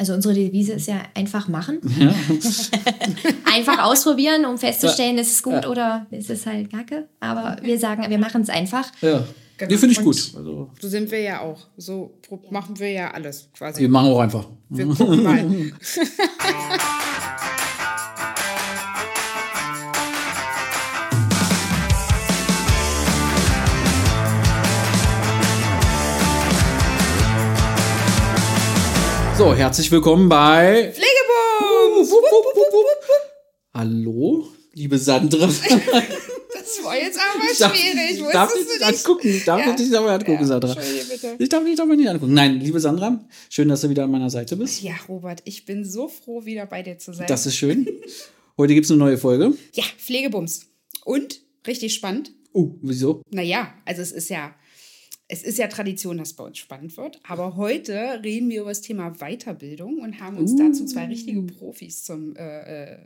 Also unsere Devise ist ja einfach machen. einfach ausprobieren, um festzustellen, ist es gut oder ist es halt Kacke. Aber wir sagen, wir machen es einfach. Ja. Genau. Die finde ich gut. Also, So sind wir ja auch. So machen wir ja alles quasi. wir machen auch einfach. Wir gucken mal. So, herzlich willkommen bei. Pflegebums! Hallo, liebe Sandra. Das war jetzt aber schwierig. Ich darf dich du nicht angucken. Ich darf Ja. dich nicht dabei angucken, Ja, Sandra. Bitte. Ich darf dich dabei nicht angucken. Nein, liebe Sandra, schön, dass du wieder an meiner Seite bist. Ja, Robert, ich bin so froh, wieder bei dir zu sein. Das ist schön. Heute gibt es eine neue Folge. ja, Pflegebums. Und, richtig spannend, Oh, wieso? naja, also es ist ja, es ist ja Tradition, dass bei uns spannend wird. Aber heute reden wir über das Thema Weiterbildung und haben uns dazu zwei richtige Profis zum äh, äh,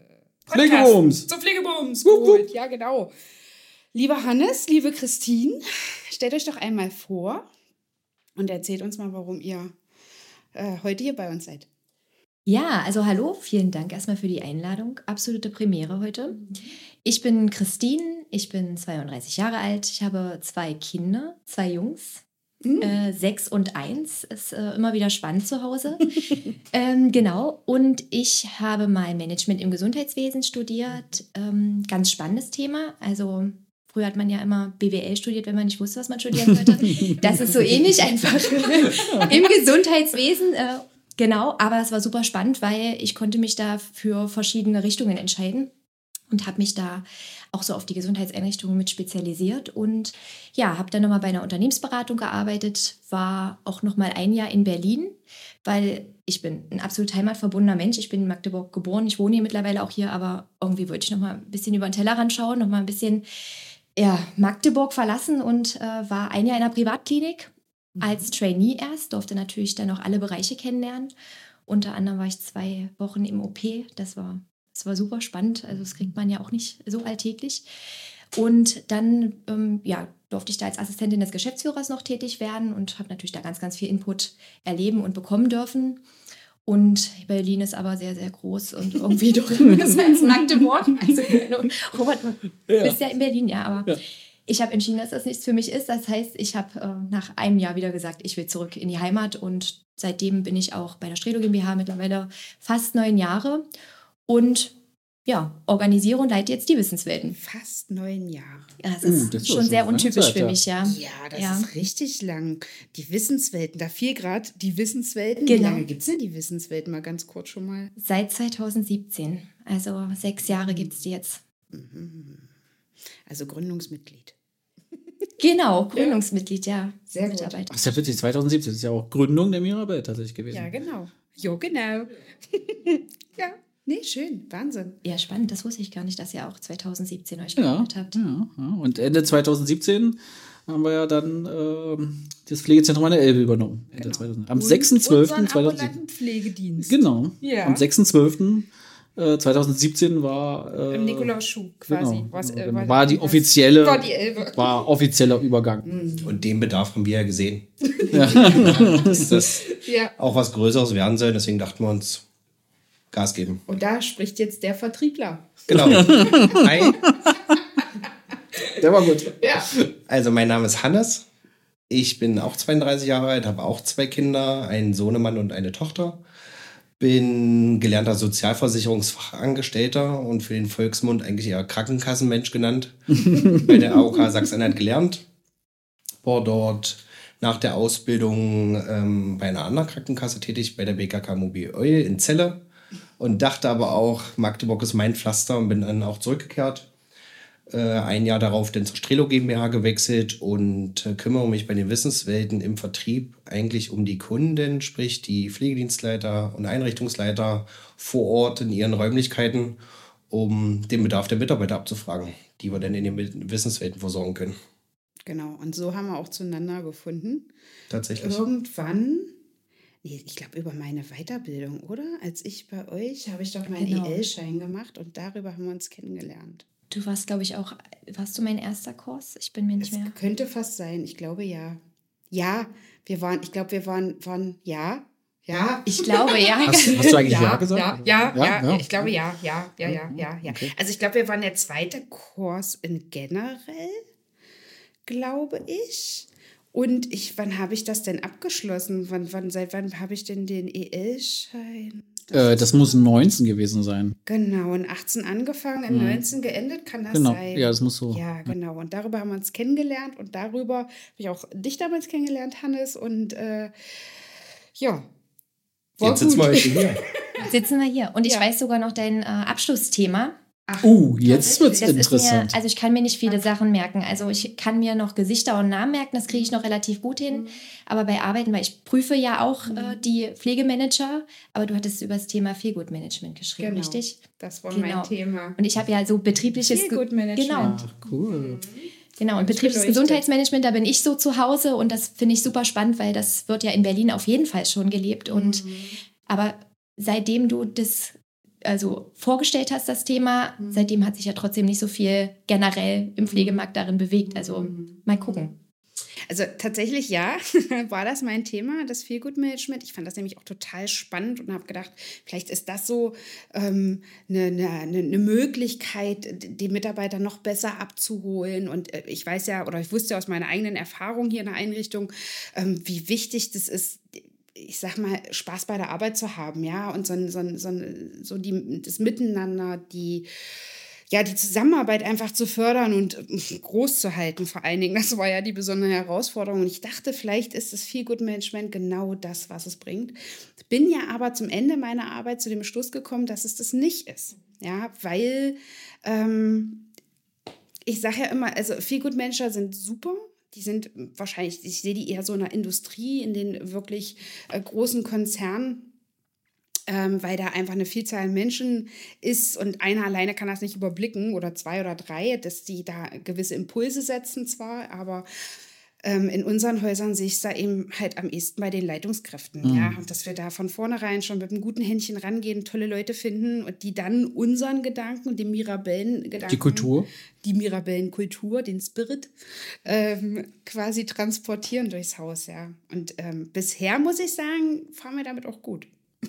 Podcast- Pflegebums. Zum Pflegebums Wupp, wupp. Ja, genau. Lieber Hannes, liebe Christine, stellt euch doch einmal vor und erzählt uns mal, warum ihr äh, heute hier bei uns seid. Ja, also hallo, vielen Dank erstmal für die Einladung. Absolute Premiere heute. Ich bin Christine, ich bin 32 Jahre alt, ich habe zwei Kinder, zwei Jungs. Äh, sechs und eins ist äh, immer wieder spannend zu Hause. ähm, genau. Und ich habe mal Management im Gesundheitswesen studiert. Ähm, ganz spannendes Thema. Also früher hat man ja immer BWL studiert, wenn man nicht wusste, was man studieren sollte. Das ist so ähnlich einfach im Gesundheitswesen. Äh, genau. Aber es war super spannend, weil ich konnte mich da für verschiedene Richtungen entscheiden und habe mich da auch so auf die Gesundheitseinrichtungen mit spezialisiert und ja, habe dann nochmal bei einer Unternehmensberatung gearbeitet, war auch nochmal ein Jahr in Berlin, weil ich bin ein absolut heimatverbundener Mensch. Ich bin in Magdeburg geboren, ich wohne hier mittlerweile auch hier, aber irgendwie wollte ich nochmal ein bisschen über den Tellerrand schauen, nochmal ein bisschen ja, Magdeburg verlassen und äh, war ein Jahr in einer Privatklinik als Trainee erst, durfte natürlich dann auch alle Bereiche kennenlernen. Unter anderem war ich zwei Wochen im OP, das war das war super spannend. Also das kriegt man ja auch nicht so alltäglich. Und dann ähm, ja, durfte ich da als Assistentin des Geschäftsführers noch tätig werden und habe natürlich da ganz, ganz viel Input erleben und bekommen dürfen. Und Berlin ist aber sehr, sehr groß und irgendwie doch größer als Magdeburg. Also, Robert, du bist ja in Berlin, ja, aber Ja. ich habe entschieden, dass das nichts für mich ist. Das heißt, ich habe äh, nach einem Jahr wieder gesagt, ich will zurück in die Heimat und seitdem bin ich auch bei der Strelo GmbH mittlerweile fast neun Jahre und ja, organisiere und leite jetzt die Wissenswelten. Fast neun Jahre. Ja, Das Uh, ist das ist schon sehr untypisch Zeit, für mich, ja. Ja, das Ja. ist richtig lang. Die Wissenswelten, da fiel gerade die Wissenswelten. Wie Genau. lange gibt es denn die Wissenswelten? Mal ganz kurz schon mal. Seit 2017. Also sechs Jahre gibt es die jetzt. Also Gründungsmitglied. Genau, Gründungsmitglied, ja. Sehr gut. Mitarbeiter. Ach, ist ja witzig, 2017 das ist ja auch Gründung der Mirabelle tatsächlich gewesen. Ja, genau. Jo, genau. ja, nee, schön. Wahnsinn. Ja, spannend. Das wusste ich gar nicht, dass ihr auch 2017 euch Ja, gegründet habt. ja, ja. Und Ende 2017 haben wir ja dann ähm, das Pflegezentrum an der Elbe übernommen. Ende 2000. Am Genau. Und unseren 6.12.2017. ambulanten Pflegedienst. Genau. Ja. Am 6.12. äh, 2017 war, äh, Im Nikolaus-Schuh quasi. genau, Was, äh, genau, war die offizielle, War die Elbe. war offizieller Übergang. Und den Bedarf haben wir ja gesehen. Ja. Dass das Ja. auch was Größeres werden soll. Deswegen dachten wir uns, Gas geben. Und da spricht jetzt der Vertriebler. Genau. Hi, Der war gut. Ja. also mein Name ist Hannes. Ich bin auch 32 Jahre alt, habe auch zwei Kinder, einen Sohnemann und eine Tochter. Bin gelernter Sozialversicherungsfachangestellter und für den Volksmund eigentlich eher Krankenkassenmensch genannt. Bei der AOK Sachsen-Anhalt gelernt. War dort nach der Ausbildung ähm, bei einer anderen Krankenkasse tätig, bei der BKK Mobil Oil in Celle. Und dachte aber auch, Magdeburg ist mein Pflaster und bin dann auch zurückgekehrt. Äh, ein Jahr darauf dann zur Strelo GmbH gewechselt und äh, kümmere mich bei den Wissenswelten im Vertrieb eigentlich um die Kunden, sprich die Pflegedienstleiter und Einrichtungsleiter vor Ort in ihren Räumlichkeiten, um den Bedarf der Mitarbeiter abzufragen, die wir dann in den Wissenswelten versorgen können. Genau, und so haben wir auch zueinander gefunden. Tatsächlich. Irgendwann, ich glaube über meine Weiterbildung, oder? Als ich bei euch, habe ich doch meinen Genau. EL-Schein gemacht und darüber haben wir uns kennengelernt. Du warst, glaube ich, auch, warst du mein erster Kurs? Ich bin mir nicht Es mehr. könnte fast sein, ich glaube ja. Ja, wir waren, ich glaube, wir waren, waren ja. Ja, Ich glaube, ja. Hast, hast du eigentlich Ja, ja, gesagt? Ja, ja, ja, Ja, ja. ich glaube ja, ja, ja, ja, ja, ja. Okay. Also ich glaube, wir waren der zweite Kurs in generell, glaube ich. Und ich, wann habe ich das denn abgeschlossen? Wann, wann, seit wann habe ich denn den EL-Schein? Äh, das muss 19 gewesen sein. Genau, in 18 angefangen, in 19 geendet, kann das Genau. sein? Ja, das muss so. Ja, genau. Und darüber haben wir uns kennengelernt und darüber habe ich auch dich damals kennengelernt, Hannes. Und äh, ja. war Jetzt sitzen wir heute hier. Sitzen wir hier. Und ich Ja. weiß sogar noch dein äh, Abschlussthema. Uh, jetzt wird's Das ist mir, interessant. also ich kann mir nicht viele Sachen merken. Also ich kann mir noch Gesichter und Namen merken, das kriege ich noch relativ gut hin. Mhm. Aber bei Arbeiten, weil ich prüfe ja auch äh, die Pflegemanager, aber du hattest über das Thema Feelgood-Management geschrieben, Genau. richtig? Das war Genau. mein Thema. Und ich habe ja so betriebliches Ge- Feelgood-Management. Genau, Ach, cool. genau. Und betriebliches. Gesundheitsmanagement, da bin ich so zu Hause und das finde ich super spannend, weil das wird ja in Berlin auf jeden Fall schon gelebt. Und aber seitdem du das also vorgestellt hast, das Thema, seitdem hat sich ja trotzdem nicht so viel generell im Pflegemarkt darin bewegt. Also mal gucken. Also tatsächlich ja, war das mein Thema, das Feelgood-Management. Ich fand das nämlich auch total spannend und habe gedacht, vielleicht ist das so ähm, eine, eine, eine Möglichkeit, die Mitarbeiter noch besser abzuholen. Und äh, ich weiß ja, oder ich wusste aus meiner eigenen Erfahrung hier in der Einrichtung, ähm, wie wichtig das ist, ich sag mal, Spaß bei der Arbeit zu haben, ja, und so, so, so, so die, das Miteinander, die, ja, die Zusammenarbeit einfach zu fördern und groß zu halten, vor allen Dingen. Das war ja die besondere Herausforderung. Und ich dachte, vielleicht ist das Feel-Good-Management genau das, was es bringt. Bin ja aber zum Ende meiner Arbeit zu dem Schluss gekommen, dass es das nicht ist. Ja, weil ähm, ich sage ja immer, also Feel-Good-Manager sind super. Die sind wahrscheinlich, ich sehe die eher so in der Industrie, in den wirklich äh, großen Konzernen ähm, weil da einfach eine Vielzahl an Menschen ist und einer alleine kann das nicht überblicken oder zwei oder drei, dass die da gewisse Impulse setzen zwar, aber ähm, in unseren Häusern sehe ich es da eben halt am ehesten bei den Leitungskräften, ja, und dass wir da von vornherein schon mit einem guten Händchen rangehen, tolle Leute finden und die dann unseren Gedanken, den Mirabellen-Gedanken, Die Kultur. die Mirabellenkultur, den Spirit, ähm, quasi transportieren durchs Haus, ja. Und ähm, bisher muss ich sagen, fahren wir damit auch gut.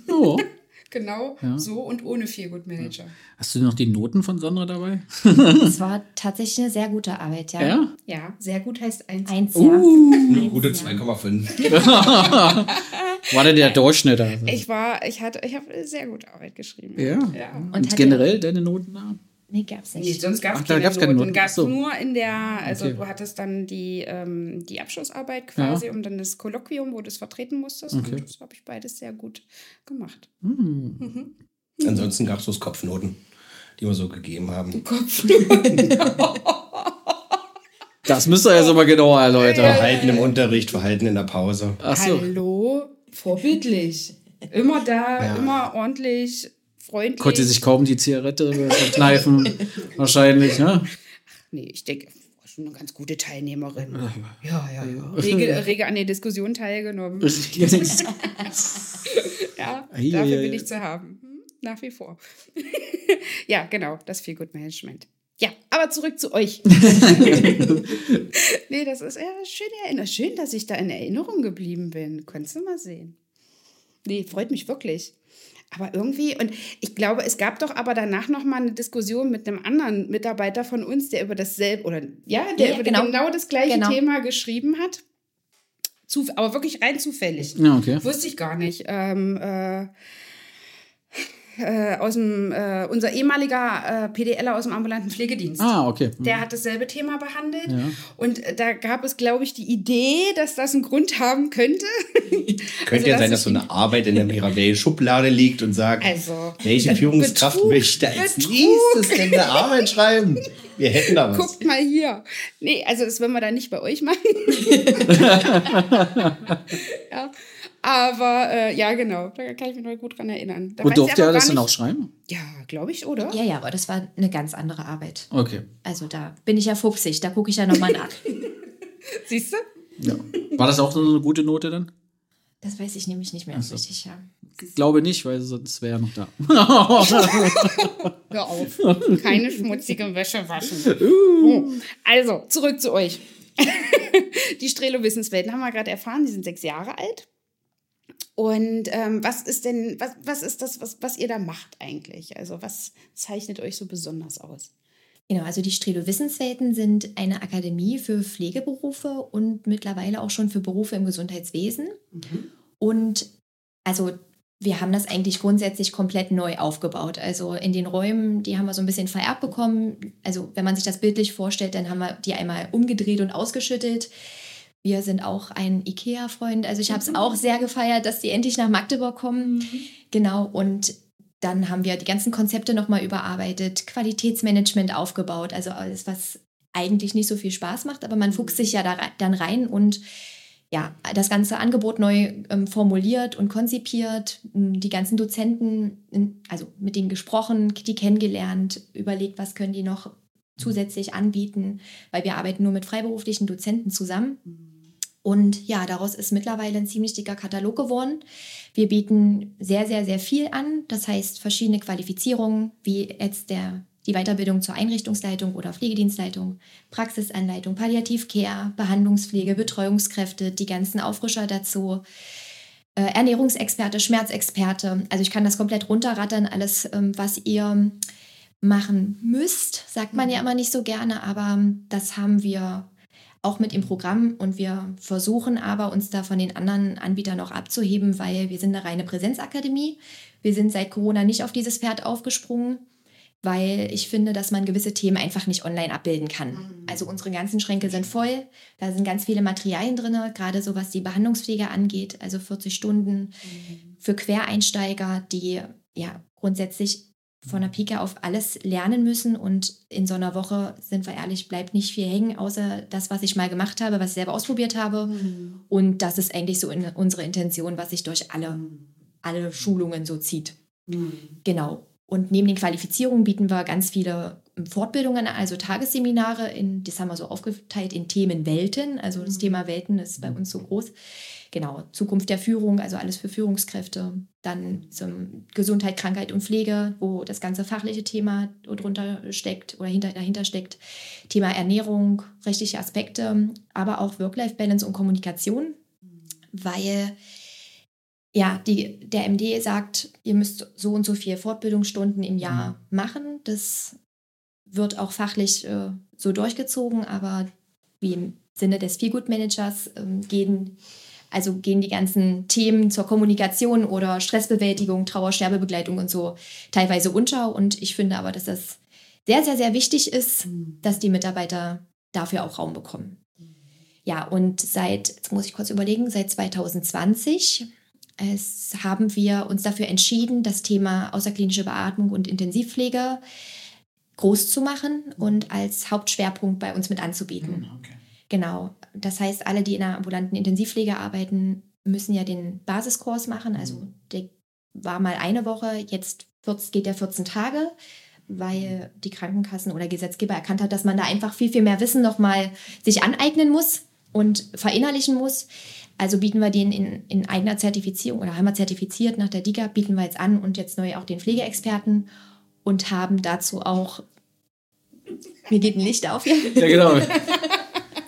Ja. Genau Ja. so und ohne Feelgood Manager. Hast du noch die Noten von Sandra dabei? Es war tatsächlich eine sehr gute Arbeit, ja. Ja? Ja, sehr gut heißt eins. Eins, ja. Eine gute 2,5. War denn der Durchschnitt? Also? Ich war, ich hatte, ich habe eine sehr gute Arbeit geschrieben. Ja. ja. Und Und generell deine Noten da? Nee, gab's Nee, nicht. sonst gab es keine gab's keine Noten. Noten. Gab es Ach so. nur in der, also Okay. du hattest dann die, ähm, die Abschlussarbeit quasi und dann das Kolloquium, wo du es vertreten musstest. Okay. Und das habe ich beides sehr gut gemacht. Hm. Ansonsten gab es bloß Kopfnoten, die wir so gegeben haben. Das müsst ihr jetzt aber genauer erläutern. Verhalten im Unterricht, Verhalten in der Pause. Ach so. Hallo, vorbildlich. Immer da, Ja. immer ordentlich, freundlich. Konnte sich kaum die Zigarette verkneifen. Wahrscheinlich, ne? Nee, ich denke, schon eine ganz gute Teilnehmerin. Ja, ja, ja. Rege, rege an der Diskussion teilgenommen. Ja, dafür bin ich zu haben. Hm, Nach wie vor. ja, genau, das Feel Good Management. Ja, aber zurück zu euch. nee, das ist ja schön, schön, dass ich da in Erinnerung geblieben bin. Könntest du mal sehen. Nee, freut mich wirklich. Aber irgendwie, und ich glaube, es gab doch aber danach noch mal eine Diskussion mit einem anderen Mitarbeiter von uns, der über dasselbe, oder ja, der Ja, über genau. genau. das gleiche Genau. Thema geschrieben hat. Zuf aber wirklich rein zufällig. Ja, okay. Wusste ich gar nicht. Ähm, äh, äh, aus dem, äh, unser ehemaliger äh, PDLer aus dem ambulanten Pflegedienst. Ah, okay. Der hat dasselbe Thema behandelt. Ja. Und äh, da gab es, glaube ich, die Idee, dass das einen Grund haben könnte. Könnte ja dass sein, dass so eine Arbeit in der Mirabelle-Schublade liegt und sagt, Also, welche Führungskraft Betrug, möchte als Betrug. nächstes denn eine Arbeit schreiben? Wir hätten da was. Guckt mal hier. Nee, also das wollen wir dann nicht bei euch machen. ja. Aber äh, ja, genau, da kann ich mich noch gut dran erinnern. Da Und durfte er das gar dann auch nicht- schreiben? Ja, glaube ich, oder? Ja, ja, aber das war eine ganz andere Arbeit. Okay. Also da bin ich ja 50, da gucke ich ja nochmal nach. Siehst du? Ja. War das auch so eine gute Note dann? Das weiß ich nämlich nicht mehr so richtig, ja. Glaube nicht, weil sonst wäre er noch da. Hör auf. Keine schmutzige Wäsche waschen. Oh. Also, zurück zu euch. die Strelo-Wissenswelten haben wir gerade erfahren, die sind sechs Jahre alt. Und ähm, was ist denn, was, was ist das, was, was ihr da macht eigentlich? Also, was zeichnet euch so besonders aus? Genau, also die Strelo Wissenswelten sind eine Akademie für Pflegeberufe und mittlerweile auch schon für Berufe im Gesundheitswesen. Und also wir haben das eigentlich grundsätzlich komplett neu aufgebaut. Also in den Räumen, die haben wir so ein bisschen vererbt bekommen. Also wenn man sich das bildlich vorstellt, dann haben wir die einmal umgedreht und ausgeschüttet. Wir sind auch ein IKEA-Freund. Also ich habe es auch sehr gefeiert, dass die endlich nach Magdeburg kommen. Genau. Und dann haben wir die ganzen Konzepte nochmal überarbeitet, Qualitätsmanagement aufgebaut. Also alles, was eigentlich nicht so viel Spaß macht, aber man fuchst sich ja da dann rein und ja, das ganze Angebot neu ähm, formuliert und konzipiert, m, die ganzen Dozenten, in, also mit denen gesprochen, die kennengelernt, überlegt, was können die noch zusätzlich anbieten, weil wir arbeiten nur mit freiberuflichen Dozenten zusammen. Und ja, daraus ist mittlerweile ein ziemlich dicker Katalog geworden. Wir bieten sehr, sehr, sehr viel an. Das heißt, verschiedene Qualifizierungen, wie jetzt der, die Weiterbildung zur Einrichtungsleitung oder Pflegedienstleitung, Praxisanleitung, Palliativcare, Behandlungspflege, Betreuungskräfte, die ganzen Auffrischer dazu, äh, Ernährungsexperte, Schmerzexperte. Also ich kann das komplett runterrattern, alles, ähm, was ihr machen müsst, sagt man ja immer nicht so gerne, aber das haben wir auch mit im Programm und wir versuchen aber, uns da von den anderen Anbietern auch abzuheben, weil wir sind eine reine Präsenzakademie. Wir sind seit Corona nicht auf dieses Pferd aufgesprungen, weil ich finde, dass man gewisse Themen einfach nicht online abbilden kann. Also unsere ganzen Schränke sind voll, da sind ganz viele Materialien drin, gerade so was die Behandlungspflege angeht, also 40 Stunden für Quereinsteiger, die ja grundsätzlich von der Pike auf alles lernen müssen und in so einer Woche, sind wir ehrlich, bleibt nicht viel hängen, außer das, was ich mal gemacht habe, was ich selber ausprobiert habe. Und das ist eigentlich so in unsere Intention, was sich durch alle, alle Schulungen so zieht. Genau. Und neben den Qualifizierungen bieten wir ganz viele Fortbildungen, also Tagesseminare, in, das haben wir so aufgeteilt in Themenwelten. Also das Thema Welten ist bei uns so groß. Genau, Zukunft der Führung, also alles für Führungskräfte. Dann zum Gesundheit, Krankheit und Pflege, wo das ganze fachliche Thema drunter steckt oder hinter, dahinter steckt. Thema Ernährung, rechtliche Aspekte, aber auch Work-Life-Balance und Kommunikation, weil ja, die, der MD sagt, ihr müsst so und so viele Fortbildungsstunden im Jahr machen. Das wird auch fachlich äh, so durchgezogen, aber wie im Sinne des Feelgood-Managers ähm, gehen, also gehen die ganzen Themen zur Kommunikation oder Stressbewältigung, Trauer, Sterbebegleitung und so teilweise unter. Und ich finde aber, dass das sehr, sehr, sehr wichtig ist, dass die Mitarbeiter dafür auch Raum bekommen. Ja, und seit, jetzt muss ich kurz überlegen, seit 2020 es haben wir uns dafür entschieden, das Thema außerklinische Beatmung und Intensivpflege groß zu machen und als Hauptschwerpunkt bei uns mit anzubieten. Genau. Das heißt, alle, die in der ambulanten Intensivpflege arbeiten, müssen ja den Basiskurs machen. Also der war mal eine Woche, jetzt 14 geht der 14 Tage, weil die Krankenkassen oder Gesetzgeber erkannt hat, dass man da einfach viel, viel mehr Wissen nochmal sich aneignen muss und verinnerlichen muss. Also bieten wir den in, in eigener Zertifizierung oder haben wir zertifiziert nach der DIGA, bieten wir jetzt an und jetzt neu auch den Pflegeexperten und haben dazu auch. Mir geht ein Licht auf hier. Ja, genau.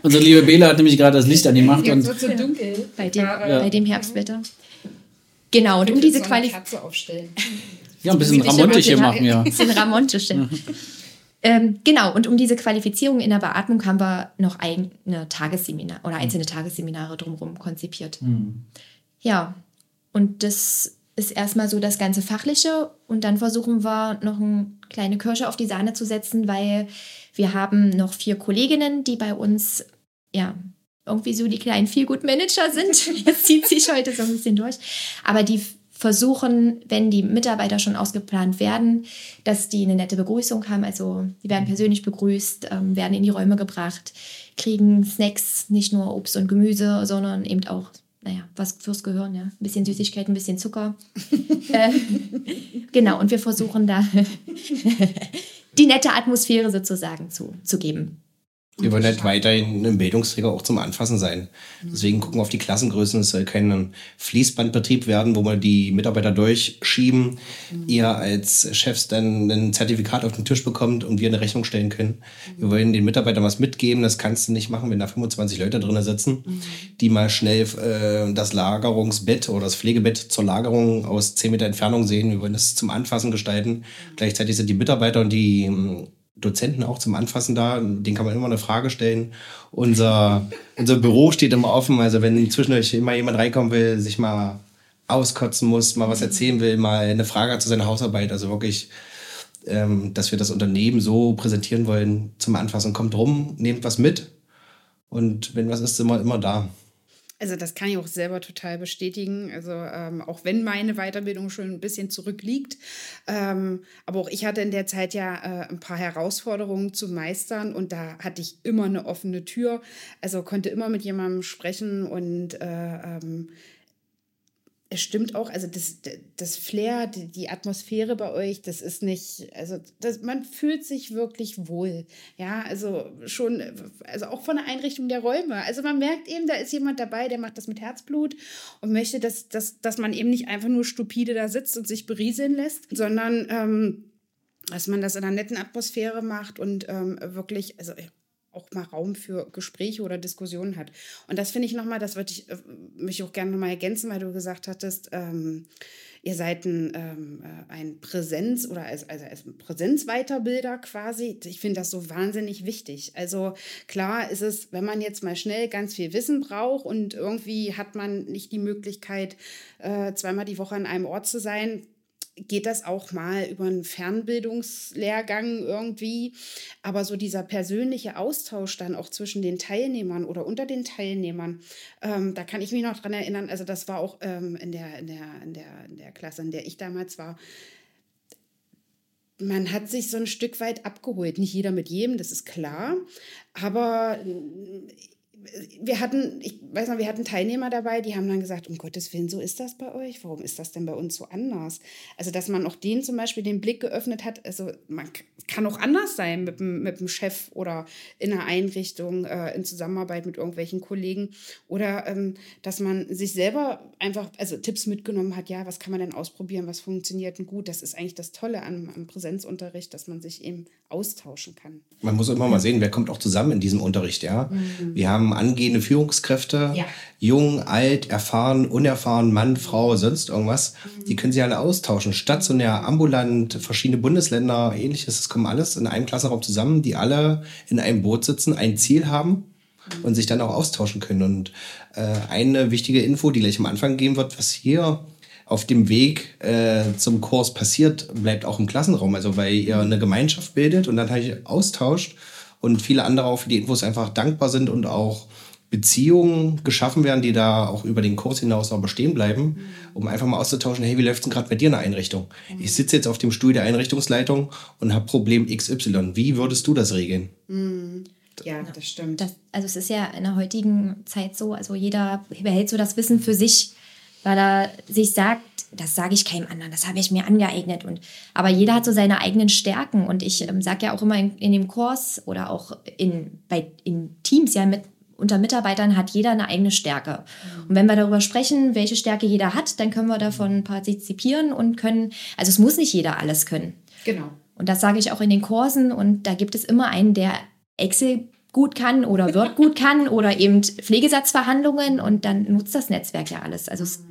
Unsere liebe Bela hat nämlich gerade das Licht angemacht und so dunkel. Bei dem, Ja. bei dem Herbstwetter. Genau, und um diese so aufstellen. ja, ein bisschen Ramonte hier machen, ja. Bisschen Ramonte stellen. Ähm, genau, und um diese Qualifizierung in der Beatmung haben wir noch eigene Tagesseminar oder einzelne Tagesseminare drumherum konzipiert. Ja, und das ist erstmal so das ganze Fachliche und dann versuchen wir noch eine kleine Kirsche auf die Sahne zu setzen, weil wir haben noch vier Kolleginnen, die bei uns ja irgendwie so die kleinen Feelgood-Manager sind. Das zieht sich heute so ein bisschen durch. Aber die versuchen, wenn die Mitarbeiter schon ausgeplant werden, dass die eine nette Begrüßung haben. Also die werden persönlich begrüßt, ähm, werden in die Räume gebracht, kriegen Snacks, nicht nur Obst und Gemüse, sondern eben auch, naja, was fürs Gehirn, ja. Ein bisschen Süßigkeit, ein bisschen Zucker. äh, genau, und wir versuchen da die nette Atmosphäre sozusagen zu, zu geben. Wir wollen halt weiterhin ein Bildungsträger auch zum Anfassen sein. Deswegen gucken wir auf die Klassengrößen. Es soll kein Fließbandbetrieb werden, wo wir die Mitarbeiter durchschieben. Ihr als Chefs dann ein Zertifikat auf den Tisch bekommt und wir eine Rechnung stellen können. Wir wollen den Mitarbeitern was mitgeben. Das kannst du nicht machen, wenn da 25 Leute drin sitzen, die mal schnell äh, das Lagerungsbett oder das Pflegebett zur Lagerung aus 10 Meter Entfernung sehen. Wir wollen das zum Anfassen gestalten. Gleichzeitig sind die Mitarbeiter und die Dozenten auch zum Anfassen da. Den kann man immer eine Frage stellen. Unser, unser Büro steht immer offen. Also wenn zwischendurch immer jemand reinkommen will, sich mal auskotzen muss, mal was erzählen will, mal eine Frage hat zu seiner Hausarbeit. Also wirklich, ähm, dass wir das Unternehmen so präsentieren wollen zum Anfassen. Kommt rum, nehmt was mit. Und wenn was ist, sind wir immer da. Also das kann ich auch selber total bestätigen. Also ähm, auch wenn meine Weiterbildung schon ein bisschen zurückliegt, ähm, aber auch ich hatte in der Zeit ja äh, ein paar Herausforderungen zu meistern und da hatte ich immer eine offene Tür. Also konnte immer mit jemandem sprechen und äh, ähm, es stimmt auch, also das, das Flair, die, die Atmosphäre bei euch, das ist nicht, also das, man fühlt sich wirklich wohl. Ja, also schon, also auch von der Einrichtung der Räume. Also man merkt eben, da ist jemand dabei, der macht das mit Herzblut und möchte, dass, dass, dass man eben nicht einfach nur stupide da sitzt und sich berieseln lässt, sondern ähm, dass man das in einer netten Atmosphäre macht und ähm, wirklich, also auch mal Raum für Gespräche oder Diskussionen hat. Und das finde ich nochmal, das würde ich, äh, mich auch gerne nochmal ergänzen, weil du gesagt hattest, ähm, ihr seid ein, ähm, äh, ein Präsenz- oder als, also als Präsenzweiterbilder quasi. Ich finde das so wahnsinnig wichtig. Also klar ist es, wenn man jetzt mal schnell ganz viel Wissen braucht und irgendwie hat man nicht die Möglichkeit, äh, zweimal die Woche an einem Ort zu sein, geht das auch mal über einen Fernbildungslehrgang irgendwie. Aber so dieser persönliche Austausch dann auch zwischen den Teilnehmern oder unter den Teilnehmern, ähm, da kann ich mich noch dran erinnern, also das war auch ähm, in, der, in, der, in, der, in der Klasse, in der ich damals war. Man hat sich so ein Stück weit abgeholt. Nicht jeder mit jedem, das ist klar. Aber wir hatten, ich weiß noch, wir hatten Teilnehmer dabei, die haben dann gesagt, um Gottes Willen, so ist das bei euch. Warum ist das denn bei uns so anders? Also, dass man auch denen zum Beispiel den Blick geöffnet hat, also man kann auch anders sein mit dem, mit dem Chef oder in einer Einrichtung, äh, in Zusammenarbeit mit irgendwelchen Kollegen. Oder ähm, dass man sich selber einfach, also Tipps mitgenommen hat, ja, was kann man denn ausprobieren, was funktioniert denn gut. Das ist eigentlich das Tolle am, am Präsenzunterricht, dass man sich eben austauschen kann. Man muss immer mal sehen, wer kommt auch zusammen in diesem Unterricht, ja. Mhm. Wir haben angehende Führungskräfte, ja. jung, alt, erfahren, unerfahren, Mann, Frau, sonst irgendwas. Mhm. Die können sich alle austauschen. Stationär, ambulant, verschiedene Bundesländer, ähnliches. Es kommen alles in einem Klassenraum zusammen, die alle in einem Boot sitzen, ein Ziel haben und sich dann auch austauschen können. Und äh, eine wichtige Info, die gleich am Anfang gegeben wird, was hier auf dem Weg äh, zum Kurs passiert, bleibt auch im Klassenraum. Also weil ihr eine Gemeinschaft bildet und dann halt austauscht und viele andere auch für die Infos einfach dankbar sind und auch Beziehungen geschaffen werden, die da auch über den Kurs hinaus noch bestehen bleiben, mhm. um einfach mal auszutauschen, hey, wie läuft es denn gerade bei dir in der Einrichtung? Mhm. Ich sitze jetzt auf dem Stuhl der Einrichtungsleitung und habe Problem XY. Wie würdest du das regeln? Mhm. Ja, das stimmt. Das, also es ist ja in der heutigen Zeit so, also jeder behält so das Wissen für sich, weil er sich sagt, das sage ich keinem anderen, das habe ich mir angeeignet. Und, aber jeder hat so seine eigenen Stärken. Und ich ähm, sage ja auch immer in, in, dem Kurs oder auch in, bei, in Teams, ja, mit, unter Mitarbeitern hat jeder eine eigene Stärke. Und wenn wir darüber sprechen, welche Stärke jeder hat, dann können wir davon partizipieren und können, also es muss nicht jeder alles können. Genau. Und das sage ich auch in den Kursen. Und da gibt es immer einen, der Excel gut kann oder Word gut kann oder eben Pflegesatzverhandlungen und dann nutzt das Netzwerk ja alles. Also es,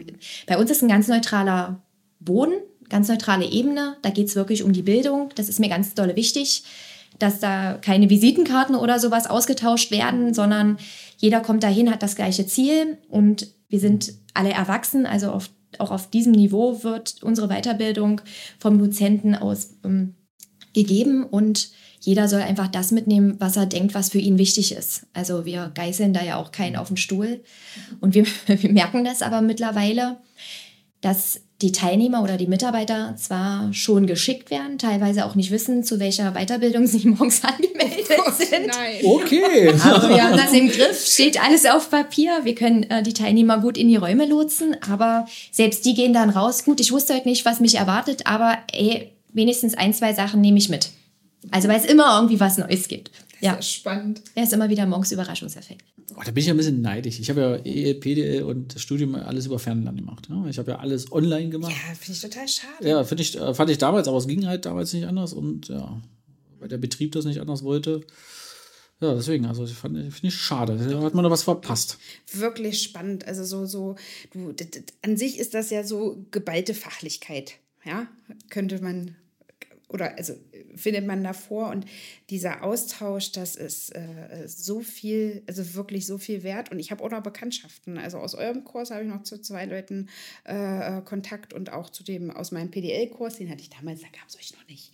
bei uns ist ein ganz neutraler Boden, ganz neutrale Ebene. Da geht es wirklich um die Bildung. Das ist mir ganz dolle wichtig, dass da keine Visitenkarten oder sowas ausgetauscht werden, sondern jeder kommt dahin, hat das gleiche Ziel und wir sind alle erwachsen, also auf auch auf diesem Niveau wird unsere Weiterbildung vom Dozenten aus ähm, gegeben und jeder soll einfach das mitnehmen, was er denkt, was für ihn wichtig ist. Also wir geißeln da ja auch keinen auf den Stuhl. Und wir, wir merken das aber mittlerweile, dass die Teilnehmer oder die Mitarbeiter zwar schon geschickt werden, teilweise auch nicht wissen, zu welcher Weiterbildung sie morgens angemeldet Oh sind. Nein. Okay. Aber wir haben das im Griff, steht alles auf Papier. Wir können äh, die Teilnehmer gut in die Räume lotsen, aber selbst die gehen dann raus. Gut, ich wusste heute nicht, was mich erwartet, aber ey, wenigstens ein, zwei Sachen nehme ich mit. Also weil es immer irgendwie was Neues gibt. Ja, ist spannend. er ist immer wieder morgens Überraschungseffekt. Oh, da bin ich ja ein bisschen neidisch. Ich habe ja EL, PDL und das Studium alles über Fernlernen gemacht. Ne? Ich habe ja alles online gemacht. Ja, finde ich total schade. Ja, ich, äh, fand ich damals, aber es ging halt damals nicht anders und ja, weil der Betrieb das nicht anders wollte. Ja, deswegen, also ich fand finde ich schade. Da hat man da was verpasst. Wirklich spannend. Also so, so, du, an sich ist das ja so geballte Fachlichkeit. Ja, könnte man, oder also findet man davor und dieser Austausch, das ist äh, so viel, also wirklich so viel wert. Und ich habe auch noch Bekanntschaften. Also aus eurem Kurs habe ich noch zu zwei Leuten äh, Kontakt und auch zu dem aus meinem PDL-Kurs, den hatte ich damals, da gab es euch noch nicht.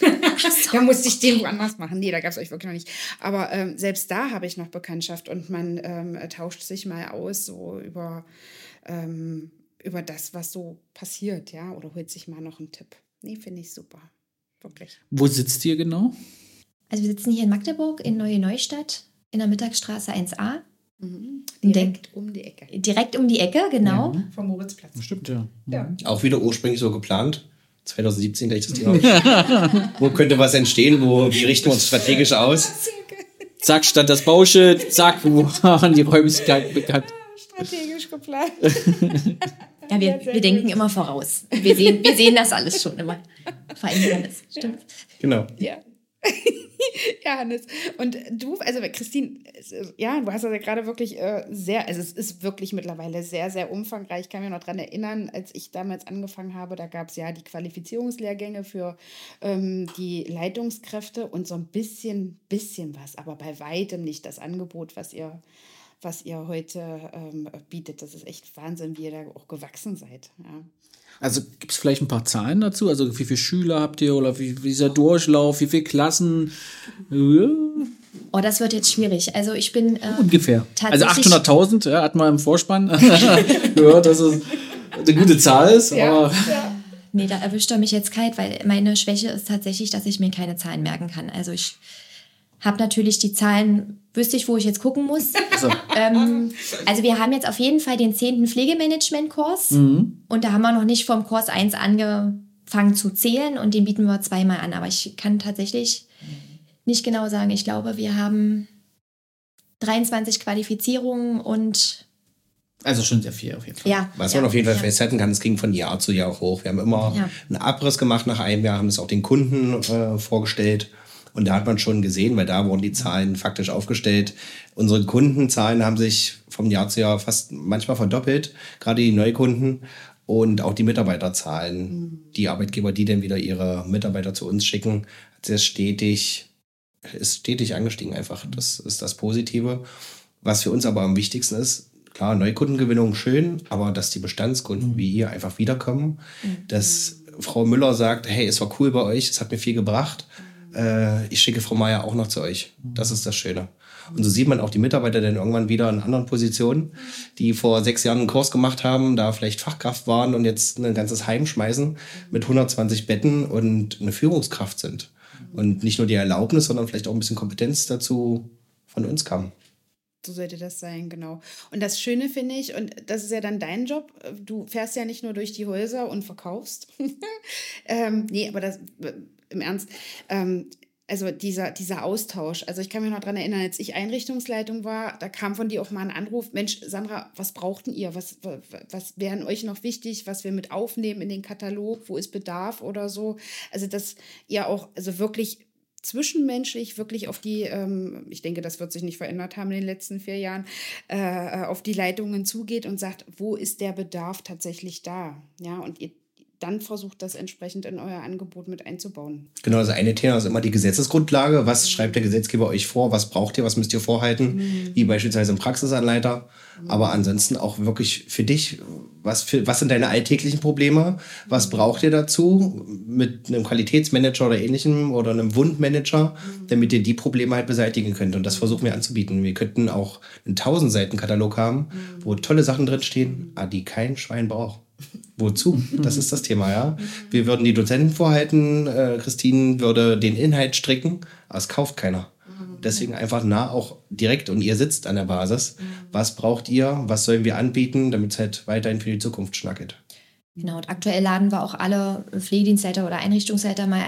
da musste ich den woanders machen. Nee, da gab es euch wirklich noch nicht. Aber ähm, selbst da habe ich noch Bekanntschaft und man ähm, tauscht sich mal aus, so über, ähm, über das, was so passiert, ja, oder holt sich mal noch einen Tipp. Nee, finde ich super. Wirklich. Wo sitzt ihr genau? Also wir sitzen hier in Magdeburg in Neue Neustadt in der Mittagsstraße 1a. Direkt um die Ecke. Direkt um die Ecke, genau. Vom Moritzplatz. Stimmt, ja. Ja. Auch wieder ursprünglich so geplant. 2017 gleich das Thema. wo könnte was entstehen? Wo, wie richten wir uns strategisch aus? Zack, stand das Bauschild, zack, wo waren die Räumlichkeiten bekannt. Strategisch geplant. Ja, wir, wir denken immer voraus. Wir sehen, wir sehen das alles schon immer. Verändern das. Stimmt. Genau. Ja. ja, Hannes. Und du, also Christine, ja, du hast das ja gerade wirklich äh, sehr, also es ist wirklich mittlerweile sehr, sehr umfangreich. Ich kann mich noch daran erinnern, als ich damals angefangen habe, da gab es ja die Qualifizierungslehrgänge für ähm, die Leitungskräfte und so ein bisschen, bisschen was, aber bei weitem nicht das Angebot, was ihr was ihr heute ähm, bietet. Das ist echt Wahnsinn, wie ihr da auch gewachsen seid. Ja. Also gibt es vielleicht ein paar Zahlen dazu? Also wie viele Schüler habt ihr oder wie, wie ist der Durchlauf, wie viele Klassen? Ja, Oh, das wird jetzt schwierig. Also ich bin äh, ungefähr. Also Tatsächlich- 800.000, ja, hat man im Vorspann gehört, dass es eine gute Zahl ist. Aber Nee, da erwischt er mich jetzt kalt, weil meine Schwäche ist tatsächlich, dass ich mir keine Zahlen merken kann. Also ich habe natürlich die Zahlen, wüsste ich, wo ich jetzt gucken muss. also, ähm, also wir haben jetzt auf jeden Fall den 10. Pflegemanagement-Kurs und da haben wir noch nicht vom Kurs 1 angefangen zu zählen und den bieten wir zweimal an. Aber ich kann tatsächlich nicht genau sagen. Ich glaube, wir haben 23 Qualifizierungen und also schon sehr viel auf jeden Fall. ja. Was ja, man auf jeden Fall ja. festhalten kann, es ging von Jahr zu Jahr hoch. Wir haben immer Ja. einen Abriss gemacht nach einem Jahr, haben es auch den Kunden äh, vorgestellt. Und da hat man schon gesehen, weil da wurden die Zahlen faktisch aufgestellt. Unsere Kundenzahlen haben sich vom Jahr zu Jahr fast manchmal verdoppelt, gerade die Neukunden und auch die Mitarbeiterzahlen. Die Arbeitgeber, die dann wieder ihre Mitarbeiter zu uns schicken, hat sehr stetig, ist stetig angestiegen einfach. Das ist das Positive. Was für uns aber am wichtigsten ist, klar, Neukundengewinnung schön, aber dass die Bestandskunden wie ihr einfach wiederkommen, dass Frau Müller sagt, hey, es war cool bei euch, es hat mir viel gebracht, äh, ich schicke Frau Meier auch noch zu euch. Das ist das Schöne. Und so sieht man auch die Mitarbeiter dann irgendwann wieder in anderen Positionen, die vor sechs Jahren einen Kurs gemacht haben, da vielleicht Fachkraft waren und jetzt ein ganzes Heim schmeißen mit 120 Betten und eine Führungskraft sind. Und nicht nur die Erlaubnis, sondern vielleicht auch ein bisschen Kompetenz dazu von uns kam. So sollte das sein, genau. Und das Schöne finde ich, und das ist ja dann dein Job, du fährst ja nicht nur durch die Häuser und verkaufst. ähm, nee, aber das im Ernst. Ähm, also dieser, dieser Austausch. Also ich kann mich noch daran erinnern, als ich Einrichtungsleitung war, da kam von dir auch mal ein Anruf, Mensch, Sandra, was brauchten ihr? Was, was, was wären euch noch wichtig, was wir mit aufnehmen in den Katalog? Wo ist Bedarf oder so? Also dass ihr auch also wirklich zwischenmenschlich wirklich auf die, ähm, ich denke, das wird sich nicht verändert haben in den letzten vier Jahren, äh, auf die Leitungen zugeht und sagt, wo ist der Bedarf tatsächlich da? Ja, und ihr dann versucht, das entsprechend in euer Angebot mit einzubauen. Genau, das eine Thema ist immer die Gesetzesgrundlage. Was schreibt der Gesetzgeber euch vor? Was braucht ihr? Was müsst ihr vorhalten? Wie beispielsweise ein Praxisanleiter. Aber ansonsten auch wirklich für dich, was, für, was sind deine alltäglichen Probleme? Was braucht ihr dazu mit einem Qualitätsmanager oder ähnlichem oder einem Wundmanager, damit ihr die Probleme halt beseitigen könnt? Und das versuchen wir anzubieten. Wir könnten auch einen 1000 Seiten Katalog haben, wo tolle Sachen drinstehen, die kein Schwein braucht. Wozu? Das ist das Thema, ja. Wir würden die Dozenten vorhalten, äh, Christine würde den Inhalt stricken, aber es kauft keiner. Deswegen einfach nah auch direkt und ihr sitzt an der Basis. Was braucht ihr? Was sollen wir anbieten, damit es halt weiterhin für die Zukunft schnackelt? Genau, und aktuell laden wir auch alle Pflegedienstleiter oder Einrichtungsleiter mal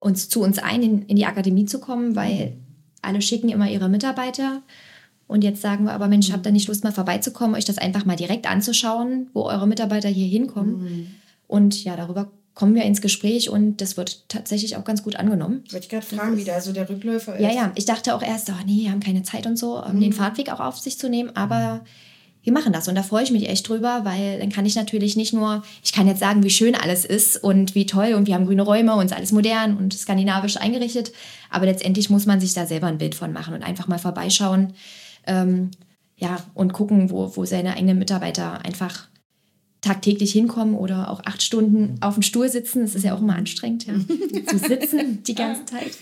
uns zu uns ein, in, in die Akademie zu kommen, weil alle schicken immer ihre Mitarbeiter. Und jetzt sagen wir aber, Mensch, habt ihr nicht Lust, mal vorbeizukommen, euch das einfach mal direkt anzuschauen, wo eure Mitarbeiter hier hinkommen? Und ja, darüber kommen wir ins Gespräch und das wird tatsächlich auch ganz gut angenommen. Wollte ich gerade fragen, wie da so der Rückläufer ist. Ja, ja, ich dachte auch erst, oh nee, haben keine Zeit und so, um den Fahrtweg auch auf sich zu nehmen, aber wir machen das und da freue ich mich echt drüber, weil dann kann ich natürlich nicht nur, ich kann jetzt sagen, wie schön alles ist und wie toll und wir haben grüne Räume und ist alles modern und skandinavisch eingerichtet, aber letztendlich muss man sich da selber ein Bild von machen und einfach mal vorbeischauen, ähm, ja, und gucken, wo, wo seine eigenen Mitarbeiter einfach tagtäglich hinkommen oder auch acht Stunden auf dem Stuhl sitzen. Das ist ja auch immer anstrengend, ja. zu sitzen die ganze Zeit.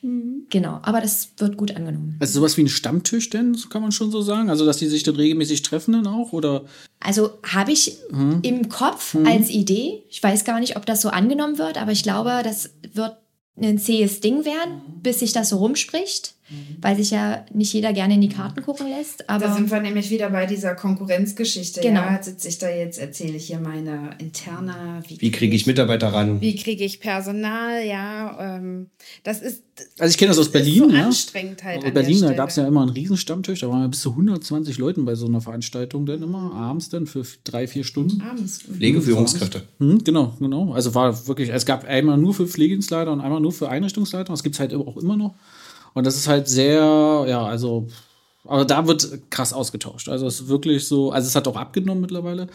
Genau, aber das wird gut angenommen. Also sowas wie ein Stammtisch denn, kann man schon so sagen? Also dass die sich dann regelmäßig treffen dann auch? Oder? Also habe ich im Kopf als Idee. Ich weiß gar nicht, ob das so angenommen wird, aber ich glaube, das wird ein zähes Ding werden, bis sich das so rumspricht, weil sich ja nicht jeder gerne in die Karten gucken lässt. Aber Da sind wir nämlich wieder bei dieser Konkurrenzgeschichte. Genau. Ja, sitze ich da jetzt, erzähle ich hier meine Interna. Wie kriege ich Mitarbeiter ran? Wie kriege ich Personal? Ja, ähm, das ist. Also ich kenne das aus ist Berlin. so ja. anstrengend halt. An der Berlin, da gab es ja immer einen Riesenstammtisch, da waren ja bis zu 120 Leuten bei so einer Veranstaltung dann immer, abends dann für drei, vier Stunden. Abends. Pflegeführungskräfte. Hm, genau, genau. Also war wirklich, es gab einmal nur für Pflegedienstleiter und einmal nur für Einrichtungsleiter. Das gibt es halt auch immer noch. Und das ist halt sehr, ja, also, aber da wird krass ausgetauscht. Also es ist wirklich so, also es hat auch abgenommen mittlerweile.